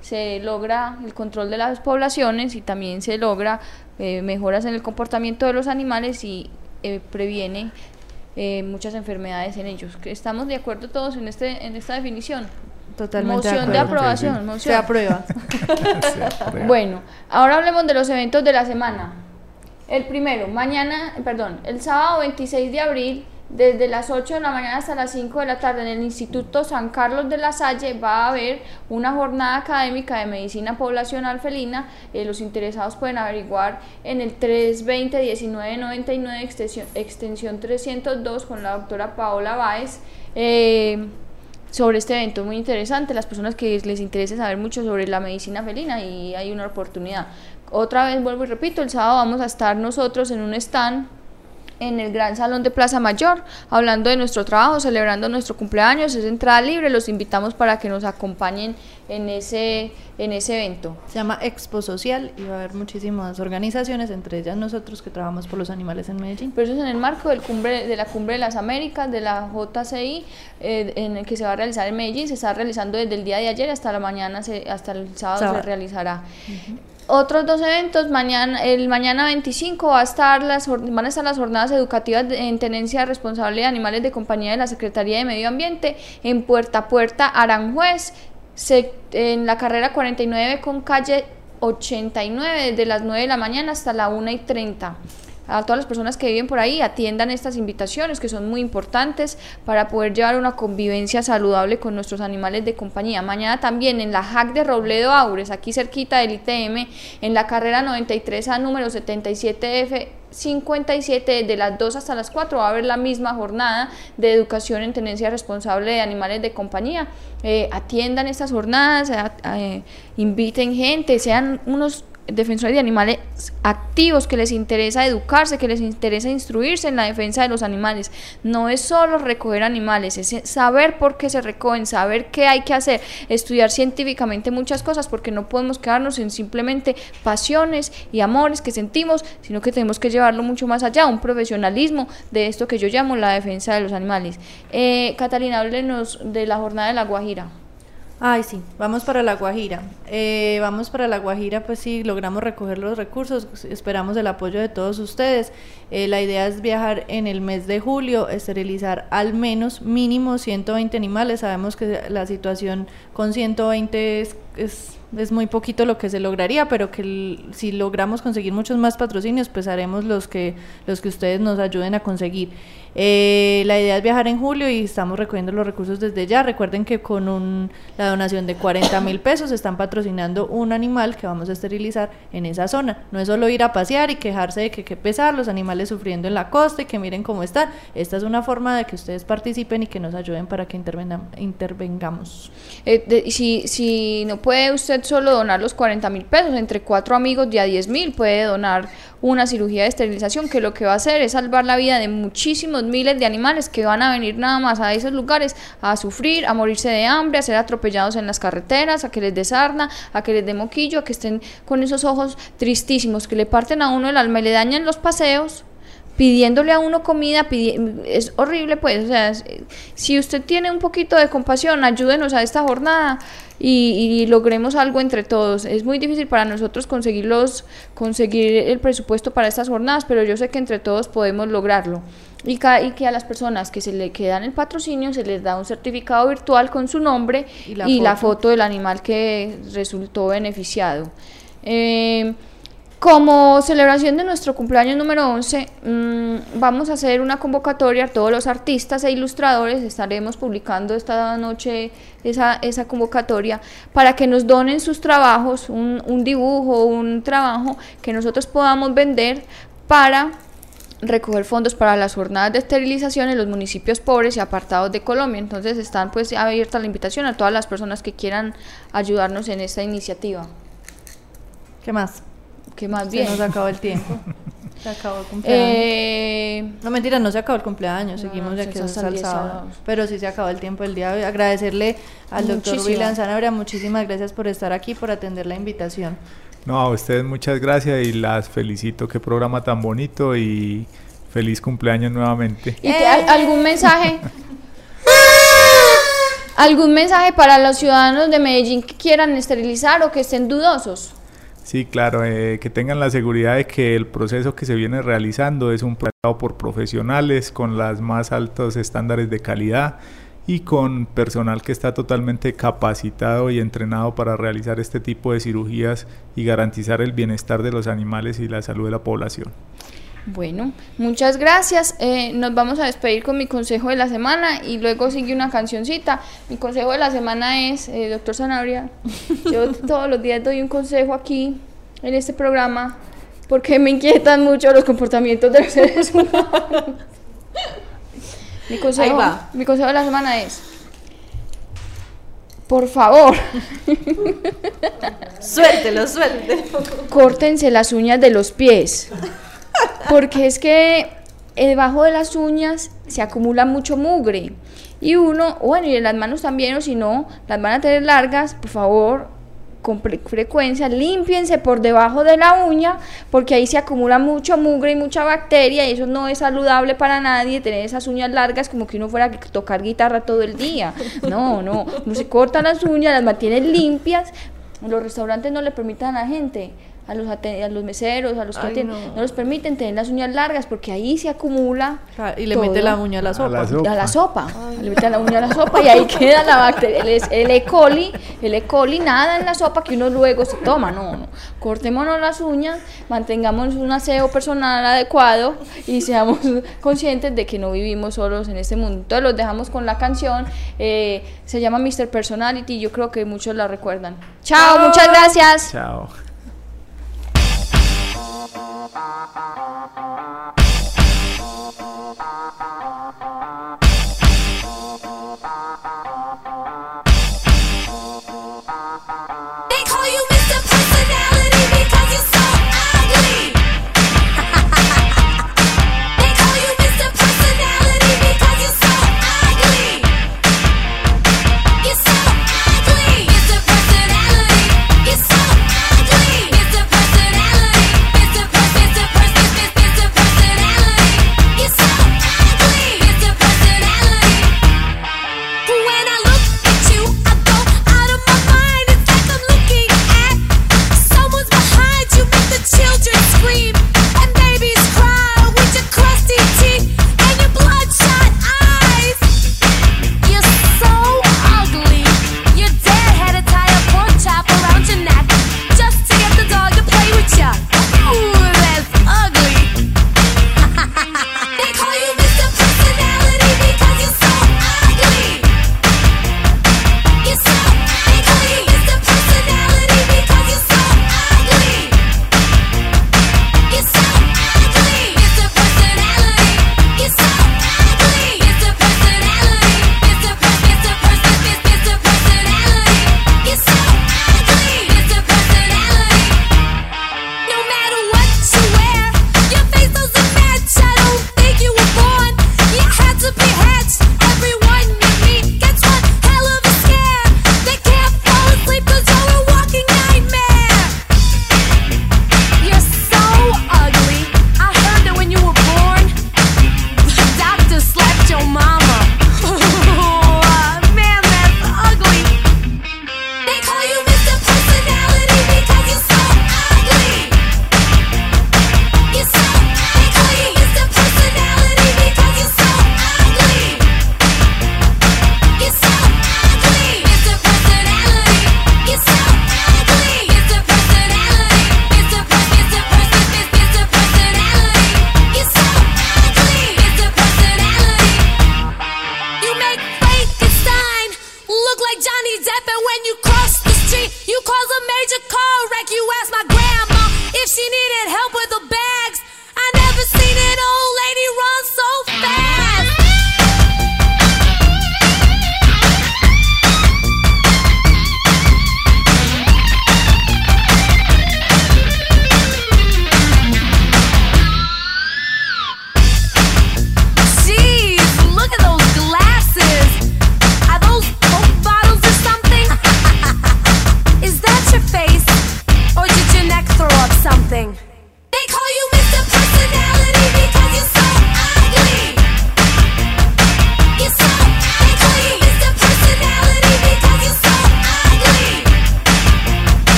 se logra el control de las poblaciones y también se logra eh, mejoras en el comportamiento de los animales y eh, previene eh, muchas enfermedades en ellos. ¿Estamos de acuerdo todos en, este, en esta definición? Totalmente moción de, aprobación. Se aprueba. bueno, ahora hablemos de los eventos de la semana. El primero, mañana, perdón, el sábado 26 de abril desde las 8 de la mañana hasta las 5 de la tarde en el Instituto San Carlos de la Salle va a haber una jornada académica de medicina poblacional felina. Eh, los interesados pueden averiguar en el 320-1999 extensión, extensión 302 con la doctora Paola Báez. Eh, sobre este evento muy interesante, las personas que les interese saber mucho sobre la medicina felina y hay una oportunidad. Otra vez vuelvo y repito, el sábado vamos a estar nosotros en un stand en el Gran Salón de Plaza Mayor, hablando de nuestro trabajo, celebrando nuestro cumpleaños, es entrada libre, los invitamos para que nos acompañen en ese, en ese evento. Se llama Expo Social y va a haber muchísimas organizaciones, entre ellas nosotros que trabajamos por los animales en Medellín. Pero eso es en el marco del cumbre, de la Cumbre de las Américas, de la JCI, eh, en el que se va a realizar en Medellín, se está realizando desde el día de ayer hasta la mañana, hasta el sábado, se realizará. Otros dos eventos, mañana, el mañana 25 va a estar las, van a estar las jornadas educativas en tenencia responsable de animales de compañía de la Secretaría de Medio Ambiente en Puerta Puerta Aranjuez, en la carrera 49 con calle 89, desde las 9 de la mañana hasta la 1 y 30 a todas las personas que viven por ahí atiendan estas invitaciones que son muy importantes para poder llevar una convivencia saludable con nuestros animales de compañía. Mañana también en la HAC de Robledo Aures, aquí cerquita del ITM, en la carrera 93 a número 77F 57, de las 2 hasta las 4 va a haber la misma jornada de educación en tenencia responsable de animales de compañía. Eh, atiendan estas jornadas, eh, inviten gente, sean unos defensores de animales activos, que les interesa educarse, que les interesa instruirse en la defensa de los animales. No es solo recoger animales, es saber por qué se recogen, saber qué hay que hacer, estudiar científicamente muchas cosas, porque no podemos quedarnos en simplemente pasiones y amores que sentimos, sino que tenemos que llevarlo mucho más allá, un profesionalismo de esto que yo llamo la defensa de los animales. Eh, Catalina, háblenos de la jornada de la Guajira. Ay, sí, vamos para La Guajira. Eh, vamos para La Guajira, pues sí, logramos recoger los recursos, esperamos el apoyo de todos ustedes. Eh, la idea es viajar en el mes de julio, esterilizar al menos mínimo 120 animales. Sabemos que la situación con 120 es, es es muy poquito lo que se lograría, pero que si logramos conseguir muchos más patrocinios, pues haremos los que, los que ustedes nos ayuden a conseguir. Eh, la idea es viajar en julio y estamos recogiendo los recursos desde ya. Recuerden que con un, la donación de 40 mil pesos están patrocinando un animal que vamos a esterilizar en esa zona. No es solo ir a pasear y quejarse de que qué pesar, los animales sufriendo en la costa y que miren cómo están. Esta es una forma de que ustedes participen y que nos ayuden para que intervengamos. Eh, si, si no puede usted solo donar los 40 mil pesos, entre cuatro amigos de a 10 mil puede donar una cirugía de esterilización que lo que va a hacer es salvar la vida de muchísimos miles de animales que van a venir nada más a esos lugares a sufrir, a morirse de hambre, a ser atropellados en las carreteras, a que les desarna, a que les dé moquillo, a que estén con esos ojos tristísimos que le parten a uno el alma y le dañan los paseos pidiéndole a uno comida, es horrible pues, o sea, si usted tiene un poquito de compasión, ayúdenos a esta jornada, y, logremos algo entre todos. Es muy difícil para nosotros conseguirlos, conseguir el presupuesto para estas jornadas, pero yo sé que entre todos podemos lograrlo. Y, y, que a las personas que se le quedan el patrocinio se les da un certificado virtual con su nombre y la, foto? La foto del animal que resultó beneficiado. Eh, como celebración de nuestro cumpleaños número 11, mm, vamos a hacer una convocatoria a todos los artistas e ilustradores. Estaremos publicando esta noche esa, esa convocatoria para que nos donen sus trabajos, un, un dibujo, un trabajo que nosotros podamos vender para recoger fondos para las jornadas de esterilización en los municipios pobres y apartados de Colombia. Entonces están pues abierta la invitación a todas las personas que quieran ayudarnos en esta iniciativa. ¿Qué más? Que más bien. Se nos acabó el tiempo. Se acabó el cumpleaños. Eh, no, mentira, no se acabó el cumpleaños. Seguimos ya que es el sábado. Pero sí se acabó el tiempo del día de hoy. Agradecerle al doctor William Sanabria. Muchísimas gracias por estar aquí, por atender la invitación. No, a ustedes muchas gracias y las felicito. Qué programa tan bonito y feliz cumpleaños nuevamente. ¿Y algún mensaje? ¿Algún mensaje para los ciudadanos de Medellín que quieran esterilizar o que estén dudosos? Sí, claro, eh, que tengan la seguridad de que el proceso que se viene realizando es un proceso por profesionales con los más altos estándares de calidad y con personal que está totalmente capacitado y entrenado para realizar este tipo de cirugías y garantizar el bienestar de los animales y la salud de la población. Bueno, muchas gracias. Eh, nos vamos a despedir con mi consejo de la semana y luego sigue una cancioncita. Mi consejo de la semana es, eh, doctor Zanabria, yo todos los días doy un consejo aquí en este programa porque me inquietan mucho los comportamientos de los seres humanos. mi, consejo, mi consejo de la semana es, por favor. suéltelo, suéltelo. Córtense las uñas de los pies. Porque es que debajo de las uñas se acumula mucho mugre. Y uno, bueno, y en las manos también, o si no, las van a tener largas, por favor, con frecuencia, límpiense por debajo de la uña, porque ahí se acumula mucho mugre y mucha bacteria, y eso no es saludable para nadie, tener esas uñas largas como que uno fuera a tocar guitarra todo el día. No, no, uno se corta las uñas, las mantiene limpias. Los restaurantes no le permitan a la gente a los, a los meseros, a los que no. no. los permiten tener las uñas largas porque ahí se acumula. y le mete la uña a la sopa. A la sopa. Le mete la uña a la sopa y ahí queda la bacteria. El, el, E. coli, el E. coli, nada en la sopa que uno luego se toma. No, no. Cortémonos las uñas, mantengamos un aseo personal adecuado y seamos conscientes de que no vivimos solos en este mundo. Entonces los dejamos con la canción. Eh, se llama Mr. Personality. Yo creo que muchos la recuerdan. Chao, muchas gracias. Chao. They call you Mr. Personality because you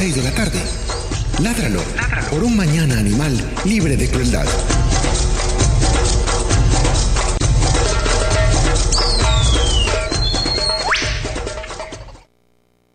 6 de la tarde.